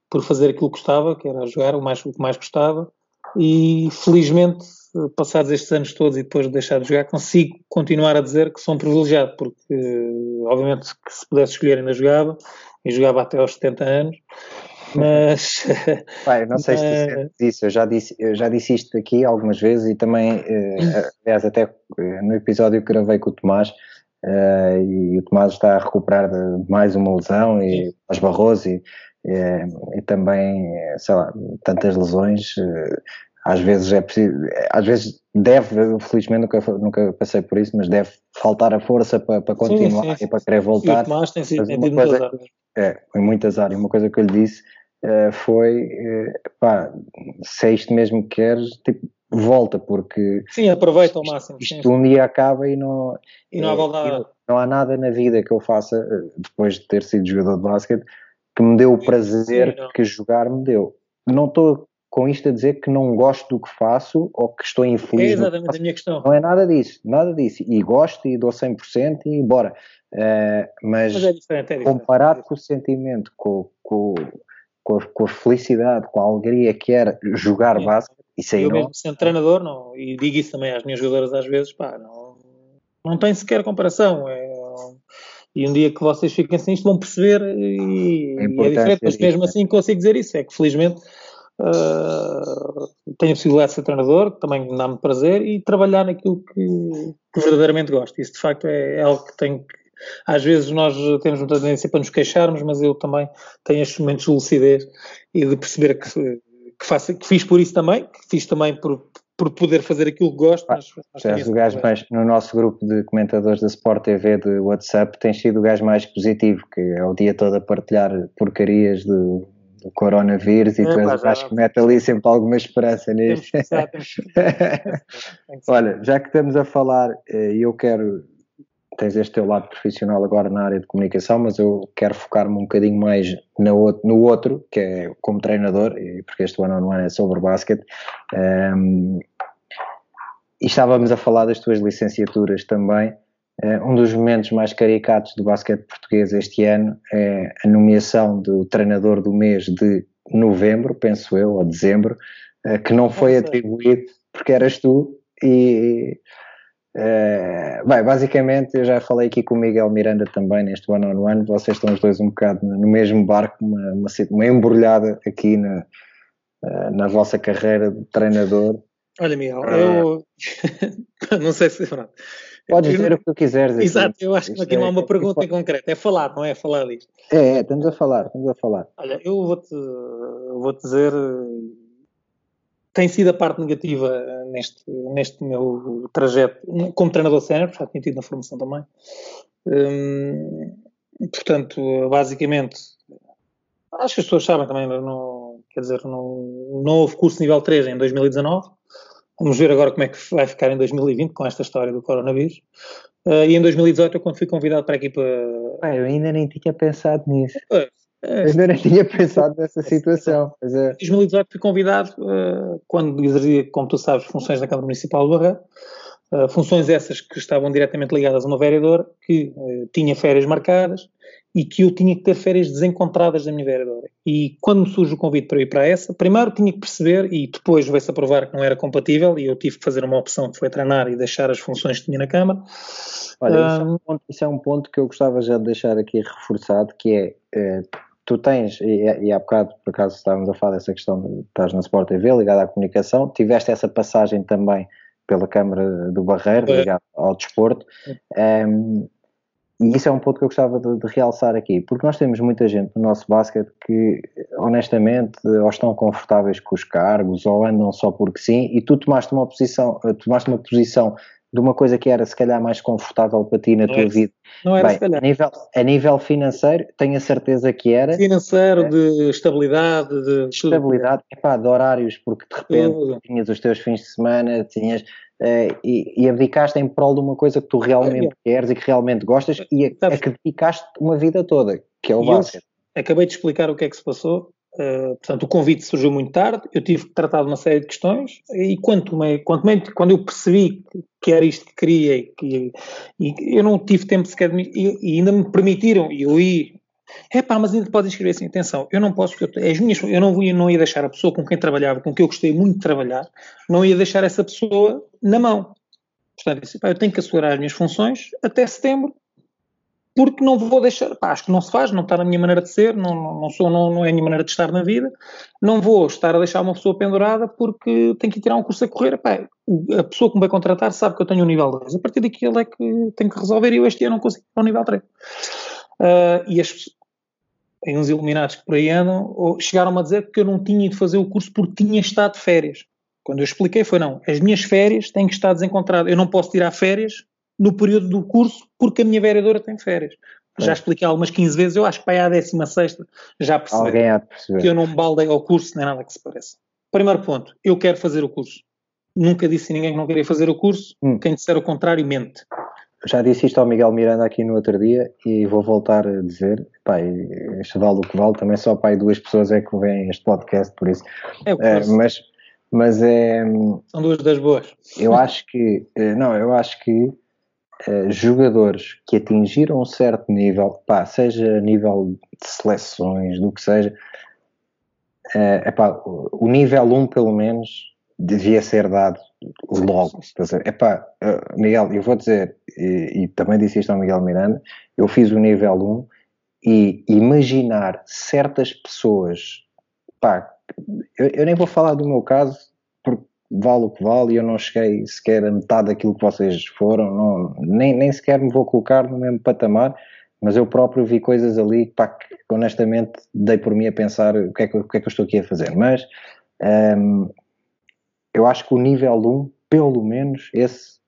[SPEAKER 2] por fazer aquilo que gostava, que era jogar o, mais, o que mais gostava. E felizmente, passados estes anos todos e depois de deixar de jogar, consigo continuar a dizer que sou um privilegiado, porque obviamente que se pudesse escolher ainda jogava, e jogava até aos 70 anos, mas.
[SPEAKER 1] Pai, não sei mas... se tu sentes isso, eu já, disse, eu já disse isto aqui algumas vezes e também, eh, aliás, até eh, no episódio que gravei com o Tomás, Uh, e o Tomás está a recuperar de mais uma lesão e as barros e, e, e, também, sei lá, tantas lesões. Às vezes é preciso, às vezes deve, felizmente nunca, nunca passei por isso, mas deve faltar a força para, para continuar sim, sim, e para querer voltar. E o
[SPEAKER 2] Tomás tem sido, áreas.
[SPEAKER 1] É, em muitas áreas. Uma coisa que eu lhe disse uh, foi, uh, pá, se é isto mesmo que queres, tipo, volta, porque...
[SPEAKER 2] Sim, aproveita ao máximo.
[SPEAKER 1] Isto, sim, um dia acaba e não...
[SPEAKER 2] E não há volta
[SPEAKER 1] Não há nada na vida que eu faça, depois de ter sido jogador de basquete, que me deu o prazer sim, que jogar me deu. Não estou com isto a dizer que não gosto do que faço ou que estou infeliz. É
[SPEAKER 2] exatamente a minha questão.
[SPEAKER 1] Não é nada disso, nada disso. E gosto e dou 100% e bora. Uh, mas, mas é diferente, é diferente, comparado com o sentimento, com, com, com, a, com, a, felicidade, com a alegria que era jogar é. básico, isso aí
[SPEAKER 2] eu
[SPEAKER 1] não...
[SPEAKER 2] mesmo sendo treinador, não, e digo isso também às minhas jogadoras às vezes, pá, não, não tem sequer comparação. É, e um dia que vocês fiquem assim, isto vão perceber e é, e é diferente, mas mesmo assim consigo dizer isso, é que felizmente Uh, tenho a possibilidade de ser treinador, que também dá-me prazer, e trabalhar naquilo que, que verdadeiramente gosto. Isso de facto é, é algo que tenho que. Às vezes nós temos muita tendência para nos queixarmos, mas eu também tenho estes momentos de lucidez e de perceber que, que, faço, que fiz por isso também, que fiz também por, por poder fazer aquilo que gosto.
[SPEAKER 1] Ah, mas, mas o gajo mais, no nosso grupo de comentadores da Sport TV de WhatsApp, tens sido o gajo mais positivo, que é o dia todo a partilhar porcarias do coronavírus e é, tu és acho que mete ali sempre alguma esperança nisto. Olha, já que estamos a falar, eh, eu quero, tens este teu lado profissional agora na área de comunicação, mas eu quero focar-me um bocadinho mais no, no outro, que é como treinador, porque este ano não é sobre basquete. Um, e estávamos a falar das tuas licenciaturas também. Uh, um dos momentos mais caricatos do basquete português este ano é a nomeação do treinador do mês de novembro, penso eu, ou dezembro, uh, que não foi atribuído porque eras tu e uh, bem, basicamente eu já falei aqui com o Miguel Miranda também neste one on one, vocês estão os dois um bocado no mesmo barco, uma, uma, uma embrulhada aqui na, na vossa carreira de treinador.
[SPEAKER 2] Olha Miguel, eu não sei se pronto
[SPEAKER 1] Podes dizer o que tu quiseres.
[SPEAKER 2] Exato, eu acho que aqui não há uma é, pergunta em concreto, é falar, não é falar disto.
[SPEAKER 1] É, é, estamos a falar, estamos a falar.
[SPEAKER 2] Olha, eu vou-te vou -te dizer, tem sido a parte negativa neste, neste meu trajeto como treinador sénior, já tinha tido na formação também. Hum, portanto, basicamente, acho que as pessoas sabem também, não, quer dizer, não, não houve curso nível 3 em 2019, Vamos ver agora como é que vai ficar em 2020 com esta história do coronavírus. Uh, e em 2018, quando fui convidado para a equipa.
[SPEAKER 1] Ah, eu ainda nem tinha pensado nisso. É, é, ainda nem tinha pensado nessa situação.
[SPEAKER 2] Em é. 2018 fui convidado, uh, quando exercia, como tu sabes, funções na Câmara Municipal de. Uh, funções essas que estavam diretamente ligadas a uma vereadora que tinha férias marcadas e que eu tinha que ter férias desencontradas da minha vereadora. E quando me surge o convite para ir para essa, primeiro tinha que perceber e depois veio-se a provar que não era compatível e eu tive que fazer uma opção que foi treinar e deixar as funções que tinha na Câmara.
[SPEAKER 1] Olha, isso, é um ponto, isso é um ponto que eu gostava já de deixar aqui reforçado, que é, é tu tens, e, e há bocado por acaso estávamos a falar dessa questão de estás na Sport TV ligada à comunicação, tiveste essa passagem também pela Câmara do Barreiro, ligado ao desporto. Um, e isso é um ponto que eu gostava de, de, realçar aqui, porque nós temos muita gente no nosso basquete que, honestamente, ou estão confortáveis com os cargos, ou andam só porque sim, e tu tomaste uma posição, tomaste uma posição de uma coisa que era se calhar mais confortável para ti na não tua vida.
[SPEAKER 2] Não era Bem, se calhar.
[SPEAKER 1] A nível, a nível financeiro, tenho a certeza que era.
[SPEAKER 2] Financeiro, é, de estabilidade, de
[SPEAKER 1] estabilidade, epá, de horários, porque de repente tinhas os teus fins de semana, tinhas. Uh, e, e, abdicaste em prol de uma coisa que tu realmente é, queres e que realmente gostas e a, a que dedicaste uma vida toda, que é o básico.
[SPEAKER 2] Acabei de explicar o que é que se passou Uh, portanto, o convite surgiu muito tarde, eu tive que tratar de uma série de questões e quanto, me, quanto me, quando eu percebi que era isto que queria e, que, e eu não tive tempo sequer de me, e, e, ainda me permitiram e eu ia, é pá, mas ainda pode escrever assim, atenção, eu não posso, porque eu, as minhas, eu não, eu não ia deixar a pessoa com quem trabalhava, com quem eu gostei muito de trabalhar, não ia deixar essa pessoa na mão. Portanto, eu, disse, eu tenho que acelerar as minhas funções até setembro, porque não vou deixar, pá, acho que não se faz, não está na minha maneira de ser, não, não, sou, não, não é a minha maneira de estar na vida, não vou estar a deixar uma pessoa pendurada porque tenho que tirar um curso a correr, pá, a pessoa que me vai contratar sabe que eu tenho um nível 2, a partir daqui ele é que tenho que resolver e eu este ano não consigo ir ao nível 3. Uh, ah, e as, tem uns iluminados que por aí andam, chegaram-me a dizer que eu não tinha ido fazer o curso porque tinha estado de férias. Quando eu expliquei foi não, as minhas férias têm que estar desencontradas, eu não posso tirar férias no período do curso porque a minha vereadora tem férias. É. Já expliquei algumas 15 vezes, eu acho que para a 16 já percebi que eu não baldei ao curso nem nada que se pareça. Primeiro ponto, eu quero fazer o curso. Nunca disse a ninguém que não queria fazer o curso, hum. quem disser o contrário mente.
[SPEAKER 1] Já disse isto ao Miguel Miranda aqui no outro dia e vou voltar a dizer, pá, este vale o que vale, também só para aí duas pessoas é que vêm este podcast, por isso. É, é mas, mas é...
[SPEAKER 2] São duas das boas.
[SPEAKER 1] Eu acho que, eh, não, eu acho que uh, jogadores que atingiram um certo nível, pá, seja a nível de seleções, do que seja, uh, epá, o nível 1 pelo menos devia ser dado logo. Epá, uh, Miguel, eu vou dizer, e, e, também disse isto ao Miguel Miranda, eu fiz o nível 1 e imaginar certas pessoas, pá, eu, eu nem vou falar do meu caso, porque vale o que vale e eu não cheguei sequer a metade daquilo que vocês foram, não, nem, nem sequer me vou colocar no mesmo patamar, mas eu próprio vi coisas ali pá, que honestamente dei por mim a pensar o que é que, o que, é que eu estou aqui a fazer. Mas um, eu acho que o nível 1, pelo menos, esse.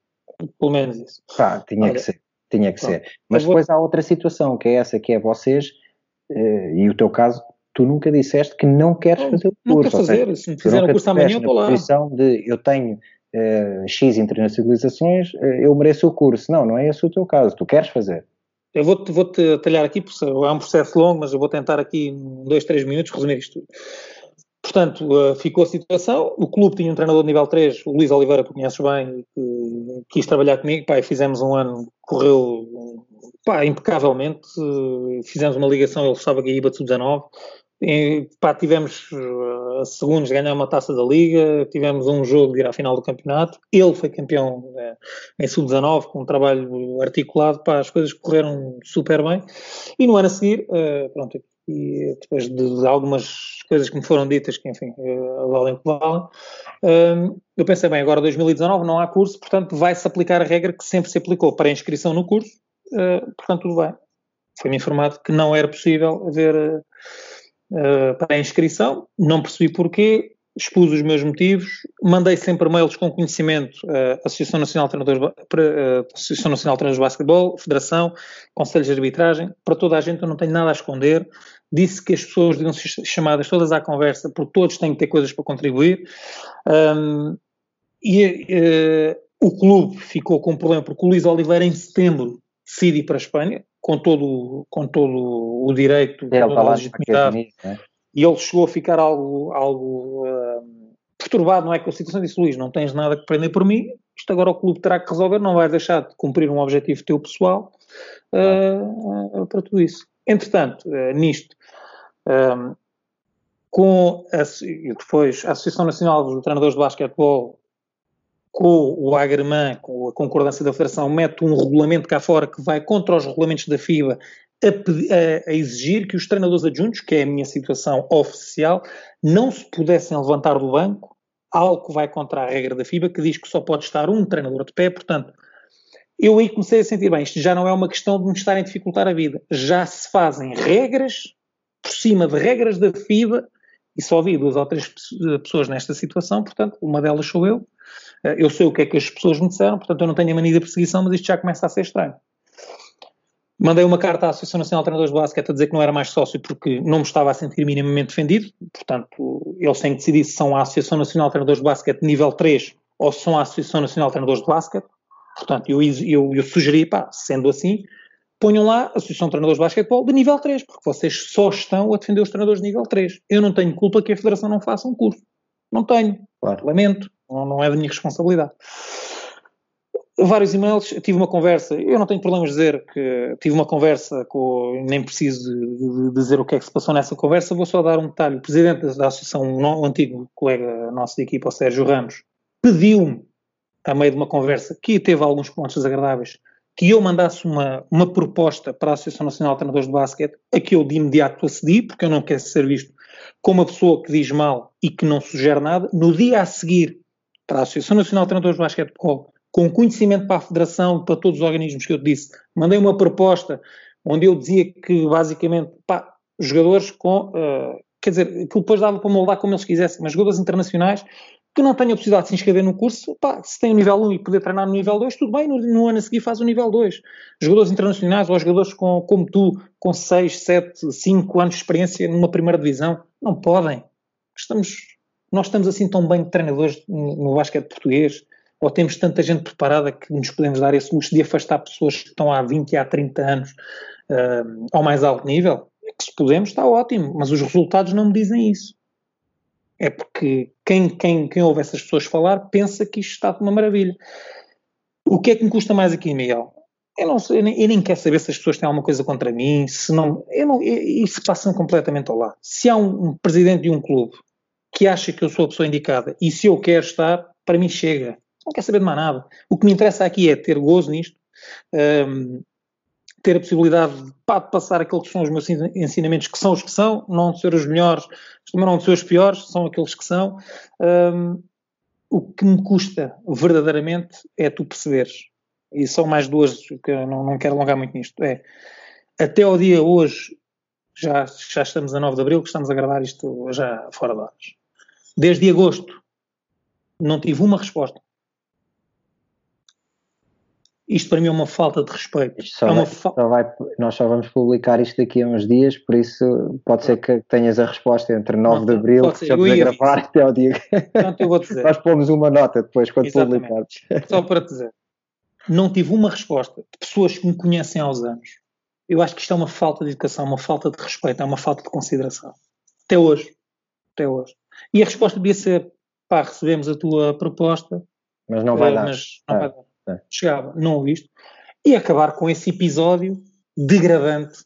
[SPEAKER 2] Pelo menos isso.
[SPEAKER 1] Pá, tinha Olha, que ser. Tinha que ser. Mas vou... depois há outra situação, que é essa, que é vocês, uh, e o teu caso, tu nunca disseste que não queres fazer o curso. Não quero
[SPEAKER 2] fazer, se me fizer o curso amanhã, estou lá.
[SPEAKER 1] posição de eu tenho uh, X internacionalizações, uh, eu mereço o curso. Não, não é esse o teu caso, tu queres fazer.
[SPEAKER 2] Eu vou-te vou -te talhar aqui, porque é um processo longo, mas eu vou tentar aqui em dois, três minutos resumir isto tudo. Portanto, uh, ficou a situação, o clube tinha um treinador de nível 3, o Luís Oliveira, que conheces bem, que quis trabalhar comigo, pá, fizemos um ano, correu pá, impecavelmente, fizemos uma ligação, ele estava que ia para 19 pá, tivemos a segundos ganhar uma taça da Liga, tivemos um jogo de ir à final do campeonato. Ele foi campeão uh, em sub-19 com um trabalho articulado, pá, as coisas correram super bem. E no ano a seguir, uh, pronto, e depois de, de, algumas coisas que me foram ditas, que enfim, valem o que valem, eu pensei, bem, agora 2019 não há curso, portanto vai-se aplicar a regra que sempre se aplicou para a inscrição no curso, portanto tudo bem. Foi-me informado que não era possível haver uh, para a inscrição, não percebi porquê, expus os meus motivos, mandei sempre mails com conhecimento à Associação Nacional de Treinadores, para, Associação Nacional de Basquetebol, Federação, Conselhos de Arbitragem, para toda a gente eu não tenho nada a esconder, disse que as pessoas deviam ser chamadas todas à conversa, porque todos têm que ter coisas para contribuir, um, e uh, o clube ficou com um problema, porque o Luís Oliveira em setembro decide ir para a Espanha, com todo, com todo o direito,
[SPEAKER 1] é, toda a legitimidade.
[SPEAKER 2] Né? E ele chegou a ficar algo, algo uh, perturbado, não é? Com a situação disse, Luís, não tens nada que prender por mim, isto agora o clube terá que resolver, não vai deixar de cumprir um objetivo teu pessoal uh, uh, para tudo isso. Entretanto, nisto, um, com a, depois a Associação Nacional dos Treinadores de Basquetebol com o Agremã, com a concordância da Federação, mete um regulamento cá fora que vai contra os regulamentos da FIBA a, a, exigir que os treinadores adjuntos, que é a minha situação oficial, não se pudessem levantar do banco, algo que vai contra a regra da FIBA, que diz que só pode estar um treinador de pé, portanto, eu aí comecei a sentir, bem, isto já não é uma questão de me estarem a dificultar a vida, já se fazem regras por cima de regras da FIBA, e só vi duas ou três pessoas nesta situação, portanto, uma delas sou eu, eu sei o que é que as pessoas me disseram, portanto eu não tenho a mania de perseguição, mas isto já começa a ser estranho. Mandei uma carta à Associação Nacional de Treinadores de Basquete a dizer que não era mais sócio porque não me estava a sentir minimamente defendido. Portanto, eles têm que decidir se são a Associação Nacional de Treinadores de Basquete nível 3 ou se são a Associação Nacional de Treinadores de Basquete. Portanto, eu, eu, eu sugeri, pá, sendo assim, ponham lá a Associação de Treinadores de Basquetebol de nível 3, porque vocês só estão a defender os treinadores de nível 3. Eu não tenho culpa que a Federação não faça um curso. Não tenho. Claro. Lamento. Não, é da minha responsabilidade vários e-mails, tive uma conversa, eu não tenho problemas de dizer que tive uma conversa com, nem preciso de, de dizer o que é que se passou nessa conversa, vou só dar um detalhe. O presidente da associação, um antigo colega nosso de equipa, o Sérgio Ramos, pediu-me, a meio de uma conversa, que teve alguns pontos desagradáveis, que eu mandasse uma, uma proposta para a Associação Nacional de Treinadores de Basquete, a que eu de imediato acedi, porque eu não quero ser visto como uma pessoa que diz mal e que não sugere nada. No dia a seguir, para a Associação Nacional de Treinadores de Basquetebol, com conhecimento para a Federação, para todos os organismos que eu disse, mandei uma proposta onde eu dizia que basicamente, pá, jogadores com, uh, quer dizer, que depois dava para moldar como eles quisessem, mas jogadores internacionais que não tenham a possibilidade de se inscrever no curso, pá, se tem o nível 1 e poder treinar no nível 2, tudo bem, no, no, ano a seguir faz o nível 2. Jogadores internacionais ou jogadores com, como tu, com 6, 7, 5 anos de experiência numa primeira divisão, não podem. Estamos, nós estamos assim tão bem de treinadores no, no basquete português, ou temos tanta gente preparada que nos podemos dar esse luxo de afastar pessoas que estão há 20 e há 30 anos uh, ao mais alto nível? Que se podemos, está ótimo, mas os resultados não me dizem isso. É porque quem, quem, quem ouve essas pessoas falar pensa que isto está de uma maravilha. O que é que me custa mais aqui, Miguel? Eu, não eu, nem, eu nem quero saber se as pessoas têm alguma coisa contra mim, se não, eu não isso passa completamente ao lado. Se há um, um presidente de um clube que acha que eu sou a pessoa indicada e se eu quero estar, para mim chega não quer saber de mais nada. O que me interessa aqui é ter gozo nisto, um, ter a possibilidade de, pá, de passar aqueles que são os meus ensinamentos, que são os que são, não de ser os melhores, mas também não de ser os piores, são aqueles que são. Um, o que me custa verdadeiramente é tu perceberes, e são mais duas que eu não, não quero alongar muito nisto, é até ao dia hoje, já, já estamos a 9 de Abril, que estamos a gravar isto já fora de horas. Desde agosto não tive uma resposta isto para mim é uma falta de respeito.
[SPEAKER 1] Só
[SPEAKER 2] é
[SPEAKER 1] vai, fa só vai, nós só vamos publicar isto daqui a uns dias, por isso pode ser que tenhas a resposta entre 9 não, de Abril, que estamos a gravar, até ao dia.
[SPEAKER 2] Portanto, eu vou dizer.
[SPEAKER 1] nós pomos uma nota depois quando publicarmos.
[SPEAKER 2] Só para dizer. Não tive uma resposta de pessoas que me conhecem há uns anos. Eu acho que isto é uma falta de educação, uma falta de respeito, é uma falta de consideração. Até hoje. Até hoje. E a resposta devia ser: pá, recebemos a tua proposta.
[SPEAKER 1] Mas não vai eh, dar. Mas
[SPEAKER 2] não é. vai dar chegava, não o visto, e acabar com esse episódio degradante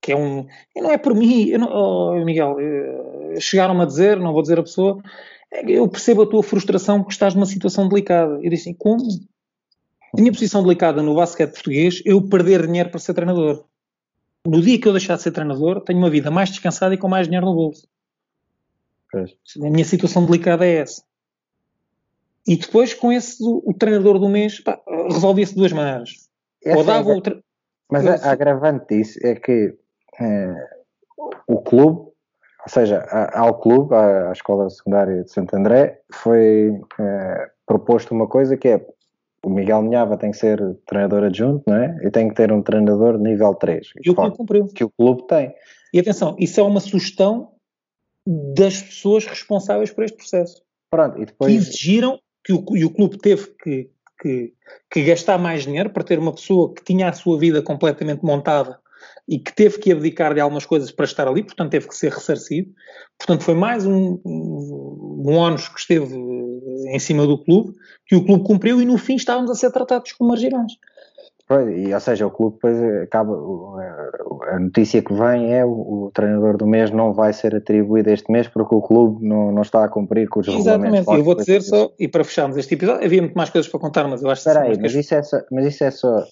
[SPEAKER 2] que é um. E não é por mim, não, oh, Miguel, eh, chegaram-me a dizer, não vou dizer a pessoa, é eu percebo a tua frustração porque estás numa situação delicada. Eu disse assim, como? A minha posição delicada no basquete português, eu perder dinheiro para ser treinador. No dia que eu deixar de ser treinador, tenho uma vida mais descansada e com mais dinheiro no bolso. Pois. A minha situação delicada é essa. E depois, com esse, o, treinador do mês, resolvia-se duas maneiras. Essa Ou dava
[SPEAKER 1] é, o tre... Mas a, agravante disso é que é, o clube, ou seja, ao clube, à, Escola Secundária de Santo André, foi é, proposto uma coisa que é o Miguel Minhava tem que ser treinador adjunto, não é? E tem que ter um treinador nível 3.
[SPEAKER 2] E o clube cumpriu.
[SPEAKER 1] Que o clube tem.
[SPEAKER 2] E atenção, isso é uma sugestão das pessoas responsáveis por este processo.
[SPEAKER 1] Pronto, e depois...
[SPEAKER 2] Que exigiram que o, e o clube teve que, que, que, gastar mais dinheiro para ter uma pessoa que tinha a sua vida completamente montada e que teve que abdicar de algumas coisas para estar ali, portanto teve que ser ressarcido. Portanto foi mais um, um, ónus que esteve em cima do clube, que o clube cumpriu e no fim estávamos a ser tratados como marginais.
[SPEAKER 1] E, ou seja, o clube depois acaba. A notícia que vem é o, o treinador do mês não vai ser atribuído este mês porque o clube não, não está a cumprir com os
[SPEAKER 2] Exatamente.
[SPEAKER 1] regulamentos.
[SPEAKER 2] Eu vou dizer só, e para fecharmos este episódio, havia muito mais coisas para contar, mas eu acho
[SPEAKER 1] que. Espera aí, mas isso, é só, mas isso é só.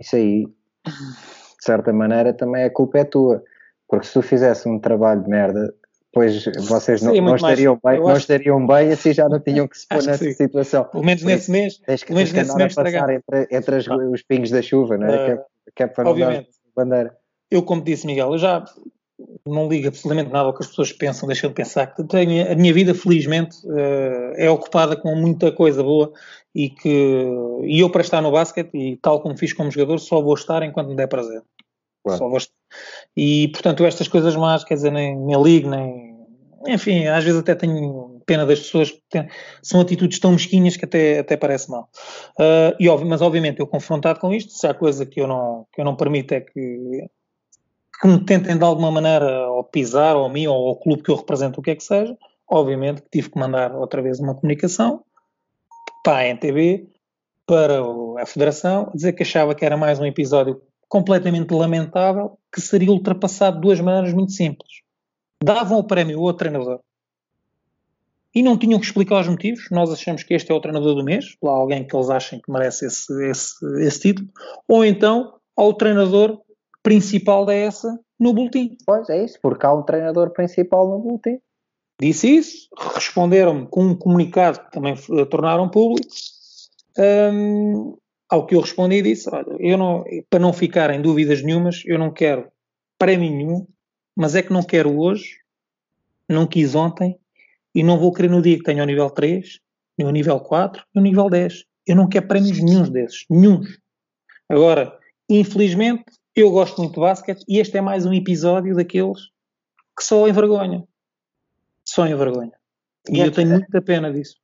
[SPEAKER 1] Isso aí, de certa maneira, também a culpa é tua. Porque se tu fizesse um trabalho de merda, depois vocês não, não, estariam bem, não estariam bem, assim já não tinham que se pôr nessa situação.
[SPEAKER 2] Pelo menos nesse mês.
[SPEAKER 1] Tens que, tens que andar a passar entre, entre as, os pingos da chuva, não é? Uh, que, é, para
[SPEAKER 2] obviamente.
[SPEAKER 1] não bandeira.
[SPEAKER 2] Eu, como disse Miguel, eu já não ligo absolutamente nada ao que as pessoas pensam, deixa de pensar que tenho, a minha vida, felizmente, uh, é ocupada com muita coisa boa e que e eu para estar no basquete, e tal como fiz como jogador, só vou estar enquanto me der prazer. Claro. Só vou estar. E, portanto, estas coisas más, quer dizer, nem, nem ligo, nem... Enfim, às vezes até tenho pena das pessoas, porque são atitudes tão mesquinhas que até, até parece mal. Uh, e, mas, obviamente, eu confrontado com isto, se há coisa que eu não, que eu não permito é que que me tentem de alguma maneira ou pisar, ou a mim, ou ao clube que eu represento, o que é que seja, obviamente que tive que mandar outra vez uma comunicação para a NTB, para a Federação, dizer que achava que era mais um episódio completamente lamentável, que seria ultrapassado de duas maneiras muito simples. Davam o prémio ao treinador e não tinham que explicar os motivos. Nós achamos que este é o treinador do mês, lá alguém que eles achem que merece esse, esse, esse título, ou então ao treinador principal da ESA no boletim.
[SPEAKER 1] Pois é isso, porque há um treinador principal no boletim.
[SPEAKER 2] Disse isso, responderam-me com um comunicado que também tornaram público. Um, ao que eu respondi disse, olha, eu não, para não ficar em dúvidas nenhumas, eu não quero prémio nenhum, mas é que não quero hoje, não quis ontem, e não vou querer no dia que tenho o nível 3, nem o nível 4, nem o nível 10. Eu não quero prémios nenhum desses, nenhum. Agora, infelizmente, eu gosto muito de basquete e este é mais um episódio daqueles que só envergonha. Só envergonha. E, e eu tenho muita pena disso.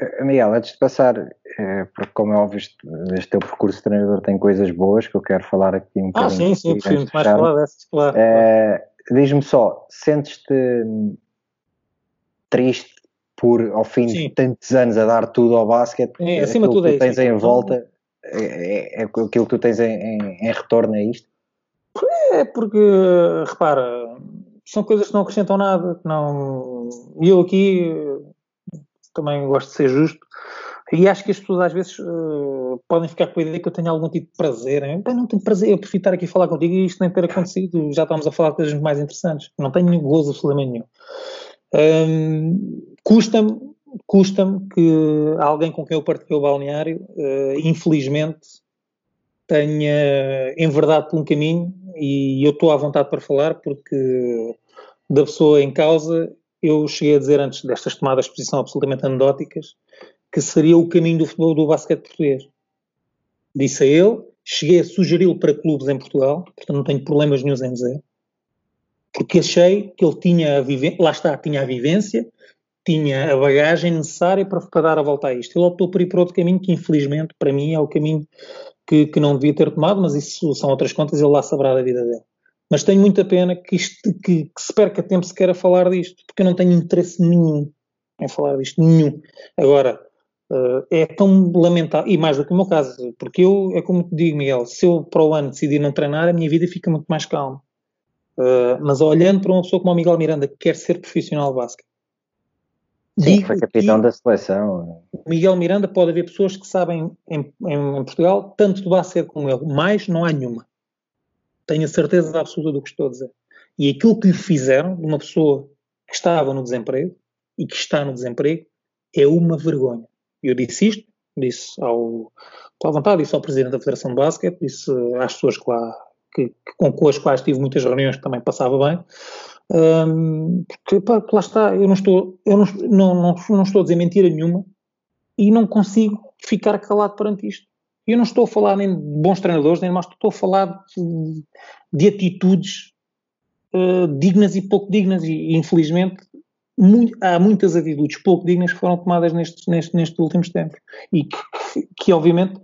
[SPEAKER 1] Eh, Miguel, antes de passar, é, porque como é óbvio, este, teu percurso de treinador tem coisas boas que eu quero falar aqui um
[SPEAKER 2] ah, bocadinho. Ah, sim, sim, prefiro mais falar dessas, claro.
[SPEAKER 1] É, Diz-me só, sentes-te triste por, ao fim sim. de tantos anos, a dar tudo ao basquete?
[SPEAKER 2] É, acima de tudo é
[SPEAKER 1] isso. tens em volta, é, é, é, aquilo que tu tens em, em, em retorno a isto?
[SPEAKER 2] É porque, repara, são coisas que não acrescentam nada. Não... E eu aqui também gosto de ser justo. E acho que as pessoas às vezes uh, podem ficar com a ideia que eu tenho algum tipo de prazer. Hein? não tenho prazer, eu prefiro estar aqui a falar contigo e isto nem ter acontecido. Já estamos a falar de coisas mais interessantes. Não tenho gozo absolutamente nenhum. Um, custa-me, custa-me que alguém com quem eu partilhei o balneário, uh, infelizmente, tenha enverdado por um caminho e eu estou à vontade para falar porque da pessoa em causa eu cheguei a dizer antes destas tomadas de posição absolutamente anedóticas que seria o caminho do futebol do basquete português. Disse a ele, cheguei a sugeri-lo para clubes em Portugal, portanto não tenho problemas nenhum em dizer, porque achei que ele tinha a vivência, lá está, tinha a vivência, tinha a bagagem necessária para, para dar a volta a isto. Ele optou por ir para outro caminho que infelizmente para mim é o caminho que, que não devia ter tomado, mas isso são outras contas, ele lá saberá da vida dele. Mas tenho muita pena que, isto, que, que se perca tempo sequer a falar disto, porque eu não tenho interesse nenhum em falar disto, nenhum. Agora, uh, é tão lamentável, e mais do que o meu caso, porque eu, é como te digo, Miguel, se eu para o ano decidir não treinar, a minha vida fica muito mais calma. Uh, mas olhando para uma pessoa como o Miguel Miranda, que quer ser profissional de basquete,
[SPEAKER 1] Sim, foi capitão da seleção.
[SPEAKER 2] Miguel Miranda pode haver pessoas que sabem em, em, Portugal tanto do basquete como ele, mais não há nenhuma. Tenho a certeza absoluta do que estou a dizer. E aquilo que lhe fizeram de uma pessoa que estava no desemprego e que está no desemprego é uma vergonha. Eu disse isto, disse ao, à vontade, disse ao Presidente da Federação de Basquete, disse às pessoas que lá, que, que, com as quais tive muitas reuniões que também passava bem, um, porque, pá, lá está, eu não estou, eu não, não, não, não estou a dizer mentira nenhuma e não consigo ficar calado perante isto. Eu não estou a falar nem de bons treinadores, nem mais, estou a falar de, de atitudes uh, dignas e pouco dignas, e infelizmente muito, há muitas atitudes pouco dignas que foram tomadas nestes, nestes, nestes últimos tempos e que, que, obviamente,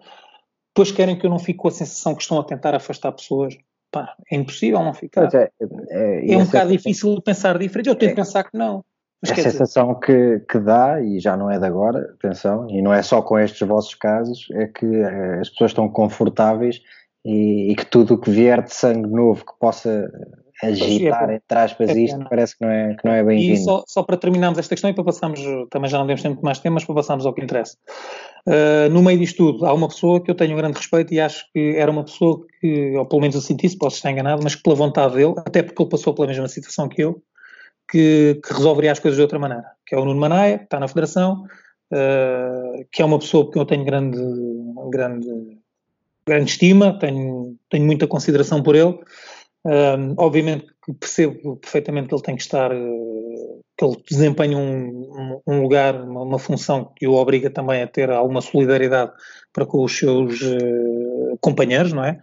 [SPEAKER 2] depois querem que eu não fique com a sensação que estão a tentar afastar pessoas pá, é impossível não ficar. É, é, é um bocado difícil pensar diferente. Eu tenho é, que pensar que não.
[SPEAKER 1] A sensação dizer... que, que dá, e já não é de agora, atenção, e não é só com estes vossos casos, é que eh, as pessoas estão confortáveis e, e que tudo o que vier de sangue novo que possa agitar, entre aspas, é isto, parece que não é, que não é bem-vindo.
[SPEAKER 2] E só, só para terminarmos esta questão e para passarmos, também já não temos tempo mais temas, para passarmos ao que interessa. Uh, no meio disto tudo, há uma pessoa que eu tenho um grande respeito e acho que era uma pessoa que, ou pelo menos eu senti isso, posso estar enganado, mas que pela vontade dele, até porque ele passou pela mesma situação que eu, que, que resolveria as coisas de outra maneira. Que é o Nuno Manaia, que está na Federação, uh, que é uma pessoa que eu tenho grande, grande, grande estima, tenho, tenho muita consideração por ele, Um, obviamente percebo perfeitamente que ele tem que estar, uh, que ele desempenha um, um lugar, uma, uma, função que o obriga também a ter alguma solidariedade para com os seus uh, companheiros, não é?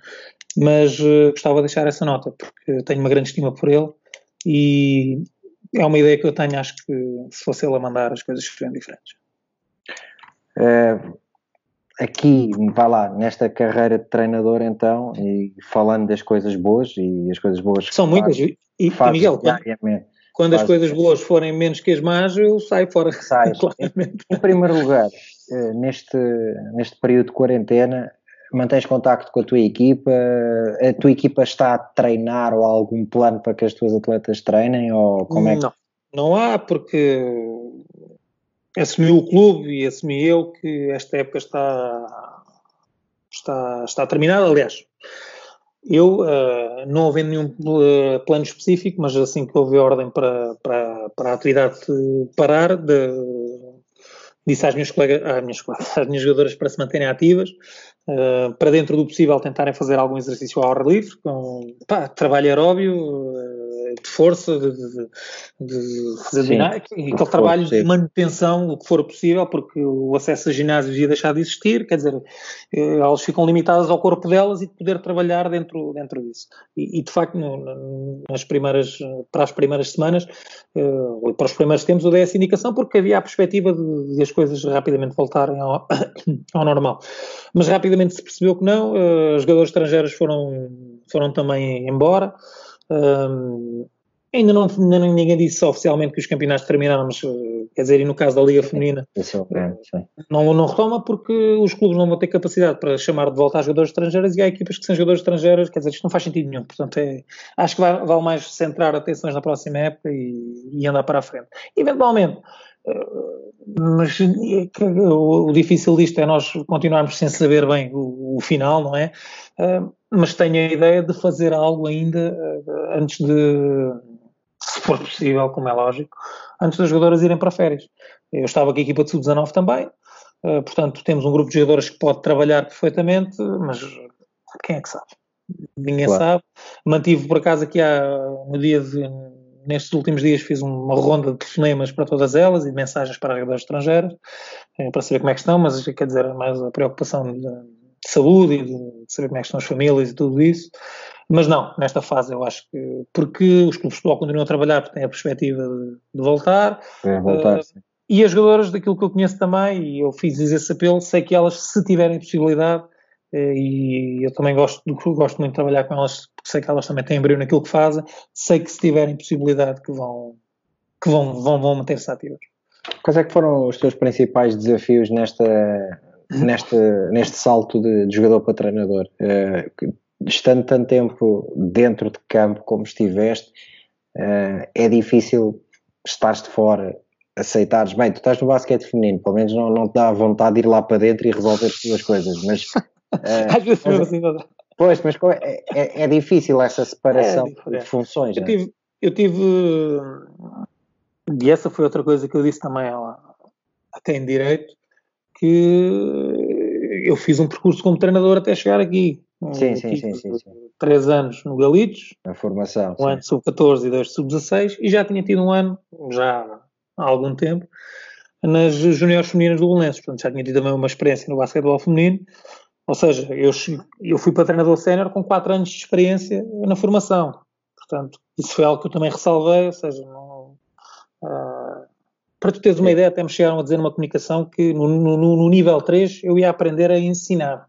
[SPEAKER 2] Mas uh, gostava de deixar essa nota, porque tenho uma grande estima por ele e é uma ideia que eu tenho, acho que se fosse ele a mandar as coisas seriam diferentes.
[SPEAKER 1] É, aqui, vá lá, nesta carreira de treinador então, e falando das coisas boas e as coisas boas
[SPEAKER 2] São muitas, faz, e, faz e Miguel, quando, quando as coisas boas forem menos que as más, eu saio fora.
[SPEAKER 1] Sais. em, em primeiro lugar, eh, neste, neste período de quarentena, mantens contacto com a tua equipa? A tua equipa está a treinar ou há algum plano para que as tuas atletas treinem? Ou como é que...
[SPEAKER 2] Não, não há, porque assumiu o clube e assumi eu que esta época está, está, está terminada. Aliás, eu, uh, não havendo nenhum uh, plano específico, mas assim que houve ordem para, para, para a atividade parar, de, disse às minhas colegas, às minhas, às minhas jogadoras para se manterem ativas, uh, para dentro do possível tentarem fazer algum exercício ao ar livre, com pá, trabalho aeróbio, uh, de força, de, de, de fazer e aquele trabalho de manutenção, o que for possível, porque o acesso a ginásios ia deixar de existir, quer dizer, eh, elas ficam limitadas ao corpo delas e de poder trabalhar dentro, dentro disso. E, e de facto, no, nas primeiras, para as primeiras semanas, uh, para os primeiros tempos, eu dei essa indicação porque havia a perspectiva de, de as coisas rapidamente voltarem ao, ao normal. Mas rapidamente se percebeu que não, uh, jogadores estrangeiros foram, foram também embora. Um, ainda, não, ainda ninguém disse oficialmente que os campeonatos terminaram, mas uh, quer dizer, e no caso da Liga Feminina, é não, não retoma porque os clubes não vão ter capacidade para chamar de volta a jogadores estrangeiros e há equipas que são jogadores estrangeiros, quer dizer, isto não faz sentido nenhum. Portanto, é, acho que vai, vale mais centrar atenções na próxima época e, e andar para a frente. Eventualmente, mas o, difícil disto é nós continuarmos sem saber bem o, o final, não é? Uh, mas tenho a ideia de fazer algo ainda uh, antes de, se for possível, como é lógico, antes das jogadoras irem para férias. Eu estava com a equipa de sub-19 também, portanto temos um grupo de jogadoras que pode trabalhar perfeitamente, mas quem é que sabe? Ninguém claro. sabe. Mantive por acaso aqui há, no dia de nestes últimos dias fiz uma ronda de telefonemas para todas elas e de mensagens para as redes estrangeiras eh, para saber como é que estão, mas quer dizer, mais a preocupação de, de saúde e de saber como é que estão as famílias e tudo isso. Mas não, nesta fase eu acho que, porque os clubes de futebol continuam a trabalhar, porque têm a perspectiva de, de voltar.
[SPEAKER 1] É, voltar uh,
[SPEAKER 2] e as jogadoras, daquilo que eu conheço também, e eu fiz esse apelo, sei que elas, se tiverem possibilidade, e eu também gosto, gosto muito de trabalhar com elas, porque sei que elas também têm brilho naquilo que fazem, sei que se tiverem possibilidade que vão, que vão, vão, vão manter-se ativas.
[SPEAKER 1] Quais é que foram os teus principais desafios nesta, neste, neste salto de, de jogador para treinador? Uh, estando tanto tempo dentro de campo como estiveste, uh, é difícil estares de fora, aceitares, bem, tu estás no basquete feminino, pelo menos não, não te dá vontade de ir lá para dentro e resolver as tuas coisas, mas
[SPEAKER 2] é, Às vezes mesmo assim não dá.
[SPEAKER 1] Pois, mas é, é, é difícil essa separação é de funções.
[SPEAKER 2] Eu tive, eu tive, e essa foi outra coisa que eu disse também até em direito, que eu fiz um percurso como treinador até chegar aqui.
[SPEAKER 1] Sim, sim, sim, sim, sim,
[SPEAKER 2] Três anos no Galitos.
[SPEAKER 1] A formação.
[SPEAKER 2] Um sim. ano sub-14 e dois sub-16 e já tinha tido um ano, já há algum tempo, nas juniores femininas do Belenenses. Portanto, já tinha tido também uma experiência no basquetebol feminino ou seja, eu, eu fui para treinador sénior com 4 anos de experiência na formação. Portanto, isso foi algo que eu também ressalvei, ou seja, não, uh, para tu teres uma ideia, até me chegaram a dizer numa comunicação que no, no, no, nível 3 eu ia aprender a ensinar.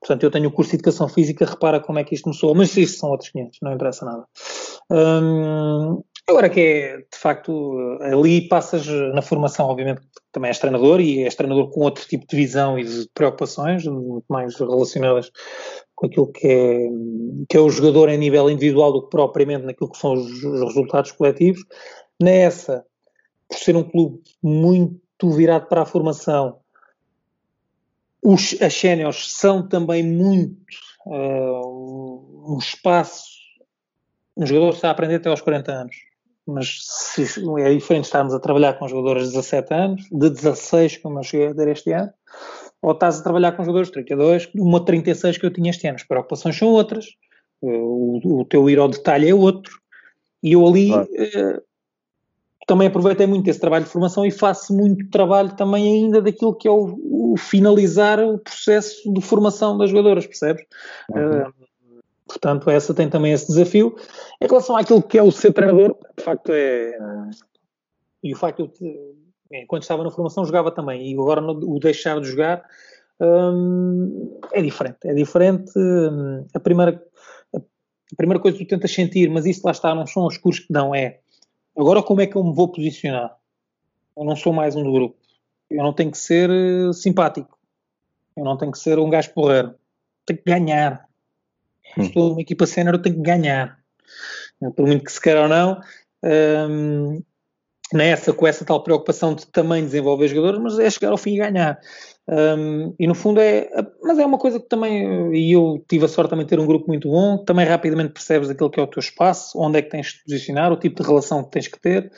[SPEAKER 2] Portanto, eu tenho o curso de Educação Física, repara como é que isto começou, mas isto são outros 500, não interessa nada. Um, Agora que é, de facto, ali passas na formação, obviamente, também és treinador e és treinador com outro tipo de visão e de preocupações, muito mais relacionadas com aquilo que é, que é o jogador em nível individual do que propriamente naquilo que são os, os resultados coletivos. Nessa, por ser um clube muito virado para a formação, os, as séniores são também muito uh, um espaço um jogador está a aprender até aos 40 anos mas se, é diferente estarmos a trabalhar com jogadores de 17 anos, de 16, como eu cheguei a ter este ano, ou estás a trabalhar com jogadores de 32, uma 36 que eu tinha este ano. As preocupações são outras, o, o teu ir ao detalhe é outro. E eu ali claro. uh, também aproveitei muito desse trabalho de formação e faço muito trabalho também ainda daquilo que é o, o finalizar o processo de formação das jogadoras, percebes? Uhum. Uh, portanto, essa tem também esse desafio. Em relação àquilo que é o ser treinador, de facto é. E o facto eu, enquanto estava na formação, jogava também, e agora o deixar de jogar hum, é diferente. É diferente. Hum, a primeira a primeira coisa que tu tentas sentir, mas isso lá está, não são os cursos que dão, é agora como é que eu me vou posicionar? Eu não sou mais um do grupo. Eu não tenho que ser uh, simpático. Eu não tenho que ser um gajo porreiro. Tenho que ganhar. Hum. Estou numa equipa sénior, eu tenho que ganhar. Por muito que se queira ou não, um, nessa, com essa tal preocupação de também desenvolver jogadores, mas é chegar ao fim e ganhar. Um, e no fundo é, mas é uma coisa que também, e eu tive a sorte também de ter um grupo muito bom, também rapidamente percebes aquilo que é o teu espaço, onde é que tens de posicionar, o tipo de relação que tens que ter.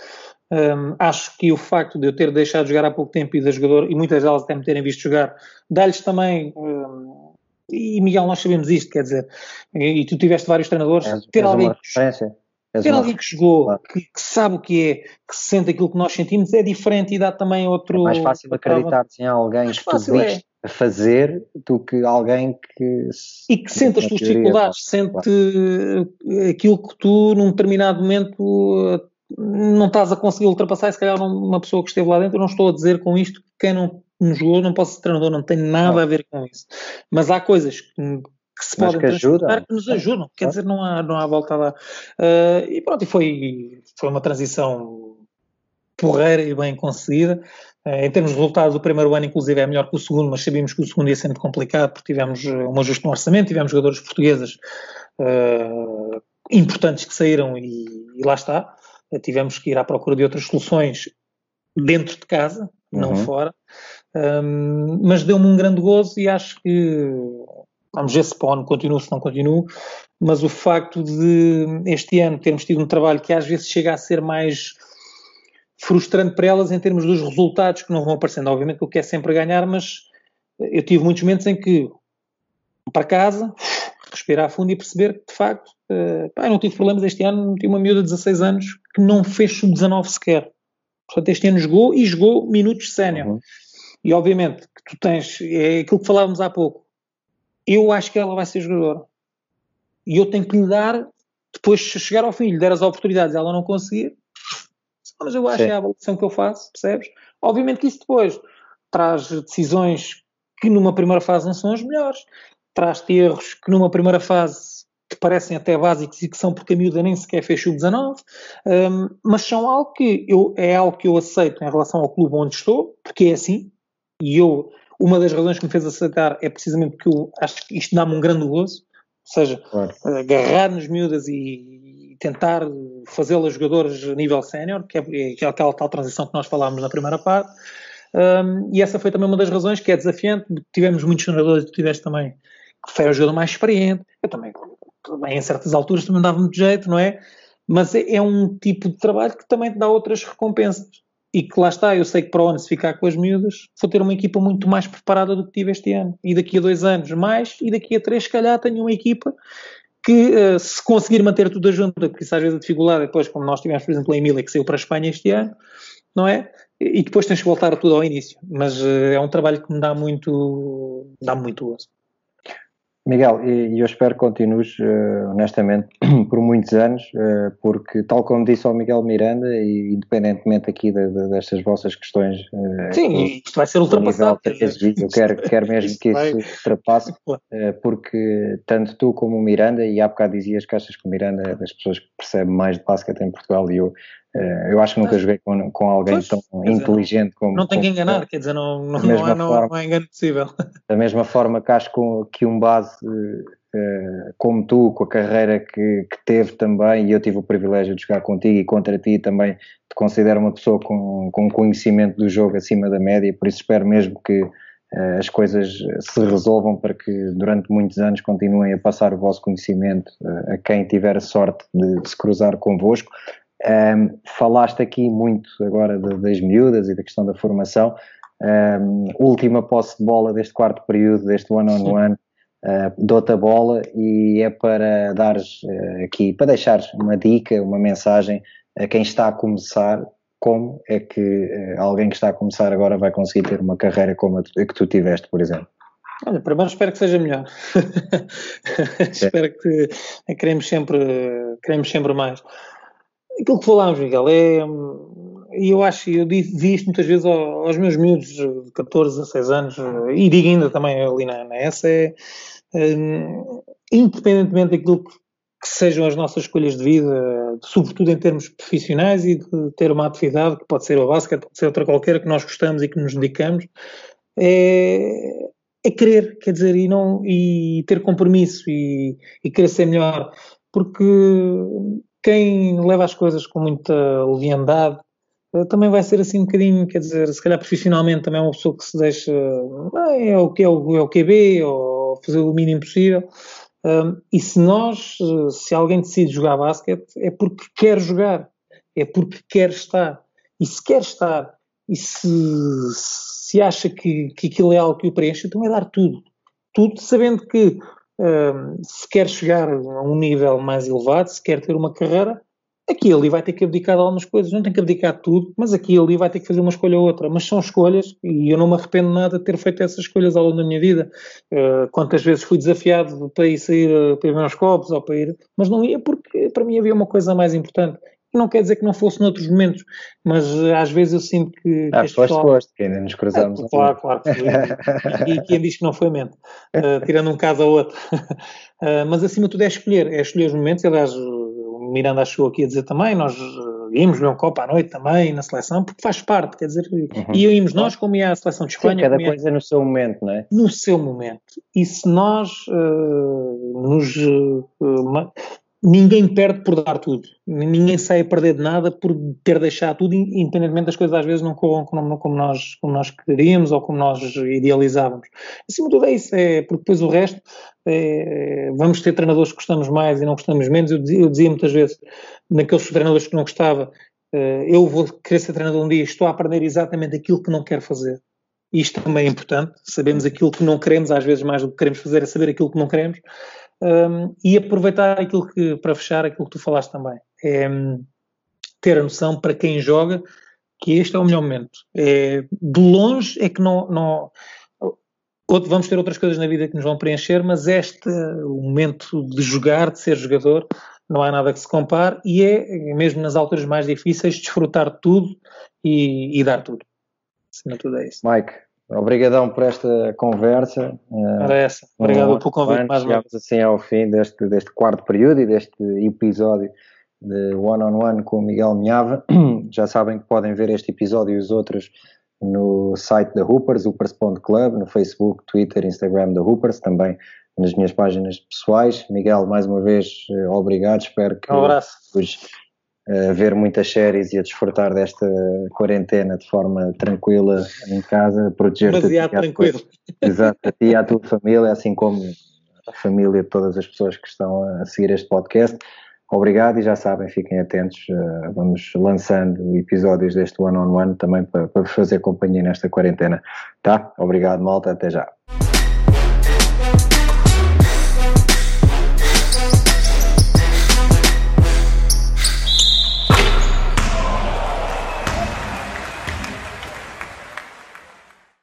[SPEAKER 2] Um, acho que o facto de eu ter deixado de jogar há pouco tempo e da jogador, e muitas delas até me terem visto jogar, dá-lhes também. Um, e Miguel, nós sabemos isto, quer dizer, e, tu tiveste vários treinadores,
[SPEAKER 1] és, ter és alguém. Que,
[SPEAKER 2] ter alguém que claro. que, que, sabe o que é, que sente aquilo que nós sentimos, é diferente e dá também outro. É
[SPEAKER 1] mais fácil acreditar em alguém que tu viste é. a fazer do que alguém que.
[SPEAKER 2] E que sente as tuas dificuldades, sente claro. aquilo que tu, num determinado momento, não estás a conseguir ultrapassar. E se calhar uma pessoa que esteve lá dentro, não estou a dizer com isto que quem não, não jogou não pode ser treinador, não tem nada a ver com isso. Mas há coisas que que se podem que
[SPEAKER 1] ajudam.
[SPEAKER 2] que nos ajudam. Quer dizer, não há, não há volta lá. Uh, e pronto, e foi, foi uma transição porreira e bem conseguida. Uh, em termos de resultados, o primeiro ano, inclusive, é melhor que o segundo, mas sabíamos que o segundo ia ser muito complicado porque tivemos um ajuste no orçamento, tivemos jogadores portugueses uh, importantes que saíram e, e lá está. Tivemos que ir à procura de outras soluções dentro de casa, não uhum. fora. Um, mas deu-me um grande gozo e acho que Vamos ver se para o ano continuo, se não continuo, mas o facto de este ano termos tido um trabalho que às vezes chega a ser mais frustrante para elas em termos dos resultados que não vão aparecendo. Obviamente que eu quero sempre ganhar, mas eu tive muitos momentos em que para casa, respirar fundo e perceber que de facto uh, pá, não tive problemas este ano, tive uma miúda de 16 anos que não fez sub-19 sequer. Portanto, este ano jogou e jogou minutos sénior. Uhum. E obviamente que tu tens, é aquilo que falávamos há pouco, eu acho que ela vai ser jogadora. E eu tenho que lhe dar, depois de chegar ao fim, lhe der as oportunidades, ela não conseguir, mas eu acho Sim. que é a avaliação que eu faço, percebes? Obviamente que isso depois traz decisões que numa primeira fase não são as melhores, traz-te erros que numa primeira fase te parecem até básicos e que são porque a miúda nem sequer fez sub-19, um, mas são algo que eu, é algo que eu aceito em relação ao clube onde estou, porque é assim, e eu uma das razões que me fez aceitar é precisamente porque eu acho que isto dá-me um grande gozo, ou seja, claro. agarrar nos miúdas e, tentar fazê-las jogadoras a nível sénior, que é, que é aquela tal transição que nós falámos na primeira parte. Um, e essa foi também uma das razões que é desafiante. Tivemos muitos treinadores, tu tiveste também, que foi o jogador mais experiente. Eu também, também, em certas alturas, também dava muito jeito, não é? Mas é, é um tipo de trabalho que também te dá outras recompensas e que lá está, eu sei que para o ano se ficar com as miúdas, vou ter uma equipa muito mais preparada do que tive este ano. E daqui a dois anos mais, e daqui a três, se calhar, tenho uma equipa que, uh, se conseguir manter tudo a junta, porque isso às vezes a dificuldade, depois, como nós tivemos, por exemplo, a Emília, que saiu para a Espanha este ano, não é? E depois tens que voltar tudo ao início. Mas uh, é um trabalho que me dá muito, dá muito gosto.
[SPEAKER 1] Miguel, e eu espero que continues, uh, honestamente, por muitos anos, uh, porque, tal como disse ao Miguel Miranda, e independentemente aqui de, de, destas vossas questões.
[SPEAKER 2] Uh, Sim, isto vai ser ultrapassado.
[SPEAKER 1] eu quero, quero mesmo que isso ultrapasse, porque tanto tu como o Miranda, e há bocado dizias que achas que o Miranda é das pessoas que percebe mais de basquete em Portugal, e eu eu acho que nunca joguei com, com alguém pois, tão inteligente como.
[SPEAKER 2] Não tem que enganar, quer dizer, não, não, não, há, não, não há engano possível.
[SPEAKER 1] Da mesma forma que acho que um base uh, como tu, com a carreira que, que teve também, e eu tive o privilégio de jogar contigo e contra ti também, te considero uma pessoa com, com conhecimento do jogo acima da média, por isso espero mesmo que uh, as coisas se resolvam para que durante muitos anos continuem a passar o vosso conhecimento uh, a quem tiver a sorte de, de se cruzar convosco. Um, falaste aqui muito agora de, das miúdas e da questão da formação. Um, última posse de bola deste quarto período, deste one-on-one. uh, dou-te a bola e é para dares uh, aqui, para deixares uma dica, uma mensagem a quem está a começar, como é que uh, alguém que está a começar agora vai conseguir ter uma carreira como a, que tu tiveste, por exemplo?
[SPEAKER 2] Olha, primeiro espero que seja melhor. espero que queremos sempre, queremos sempre mais. Aquilo que falámos, Miguel, é. E eu acho, eu vi isto muitas vezes aos meus miúdos de 14, 16 anos, e digo ainda também ali na, na essa, é. Um, independentemente daquilo que, que sejam as nossas escolhas de vida, sobretudo em termos profissionais e de ter uma atividade que pode ser o basquete, pode ser outra qualquer que nós gostamos e que nos dedicamos, é, é querer, quer dizer, e, não, e ter compromisso e, e querer ser melhor, porque quem leva as coisas com muita leviandade eh, também vai ser assim um bocadinho, quer dizer, se calhar profissionalmente também é uma pessoa que se deixa, ah, é o que é o, é o QB, ou fazer o mínimo possível. E se nós, eh, se alguém decide jogar basquete, é porque quer jogar, é porque quer estar. E se quer estar, e se, se acha que, que aquilo é algo que o preenche, então é dar tudo. Tudo, sabendo que se quer chegar a um nível mais elevado, se quer ter uma carreira, aqui ali vai ter que abdicar de algumas coisas, não tem que abdicar de tudo, mas aqui ali vai ter que fazer uma escolha ou outra. Mas são escolhas e eu não me arrependo nada de ter feito essas escolhas ao longo da minha vida. Uh, quantas vezes fui desafiado para ir sair para ir uns copos ou para ir, mas não ia porque para mim havia uma coisa mais importante não quer dizer que não fosse noutros momentos, mas uh, às vezes eu sinto que.
[SPEAKER 1] Ah, foste, pessoal... foste, que ainda nos cruzamos.
[SPEAKER 2] Ah, claro, claro. e, e quem diz que não foi mente, uh, tirando um caso ou outro. uh, mas acima de tudo é escolher, é escolher os momentos. Aliás, o Miranda achou aqui a dizer também, nós íamos ver um copo à noite também na seleção, porque faz parte, quer dizer, uhum. e íamos nós como ia a seleção de Espanha.
[SPEAKER 1] Sim, cada coisa no seu momento, não é?
[SPEAKER 2] No seu momento. E se nós nos ninguém perde por dar tudo. Ninguém sai a perder de nada por ter deixado tudo, independentemente das coisas às vezes não corram como, como, nós, como nós queríamos ou como nós idealizávamos. Acima de tudo é isso, é, porque depois o resto, é, vamos ter treinadores que gostamos mais e não gostamos menos. Eu dizia, eu dizia muitas vezes, naqueles treinadores que não gostava, é, eu vou querer ser treinador um dia, estou a aprender exatamente aquilo que não quero fazer. Isto também é importante, sabemos aquilo que não queremos, às vezes mais do que queremos fazer é saber aquilo que não queremos um, e aproveitar aquilo que, para fechar, aquilo que tu falaste também, é um, ter a noção para quem joga que este é o melhor momento. É, de longe é que não, não vamos ter outras coisas na vida que nos vão preencher, mas este, o momento de jogar, de ser jogador, não há nada que se compare e é, mesmo nas alturas mais difíceis, desfrutar de tudo e, e dar tudo. Acima tudo é isso.
[SPEAKER 1] Mike, Obrigadão por esta conversa.
[SPEAKER 2] Era essa. Obrigado um, pelo convite mais
[SPEAKER 1] uma vez. assim ao fim deste, deste quarto período e deste episódio de One on One com o Miguel Minhava. Já sabem que podem ver este episódio e os outros no site da Hoopers, hoopers.club, no Facebook, Twitter, Instagram da Hoopers, também nas minhas páginas pessoais. Miguel, mais uma vez, eh, obrigado. Espero que
[SPEAKER 2] um abraço.
[SPEAKER 1] Os, a ver muitas séries e a desfrutar desta quarentena de forma tranquila em casa, proteger-te.
[SPEAKER 2] Demasiado tranquilo.
[SPEAKER 1] Exato, a ti e à tua família, assim como a família de todas as pessoas que estão a seguir este podcast. Obrigado e já sabem, fiquem atentos, uh, vamos lançando episódios deste One on One também para, para fazer companhia nesta quarentena. Tá? Obrigado, malta, até já.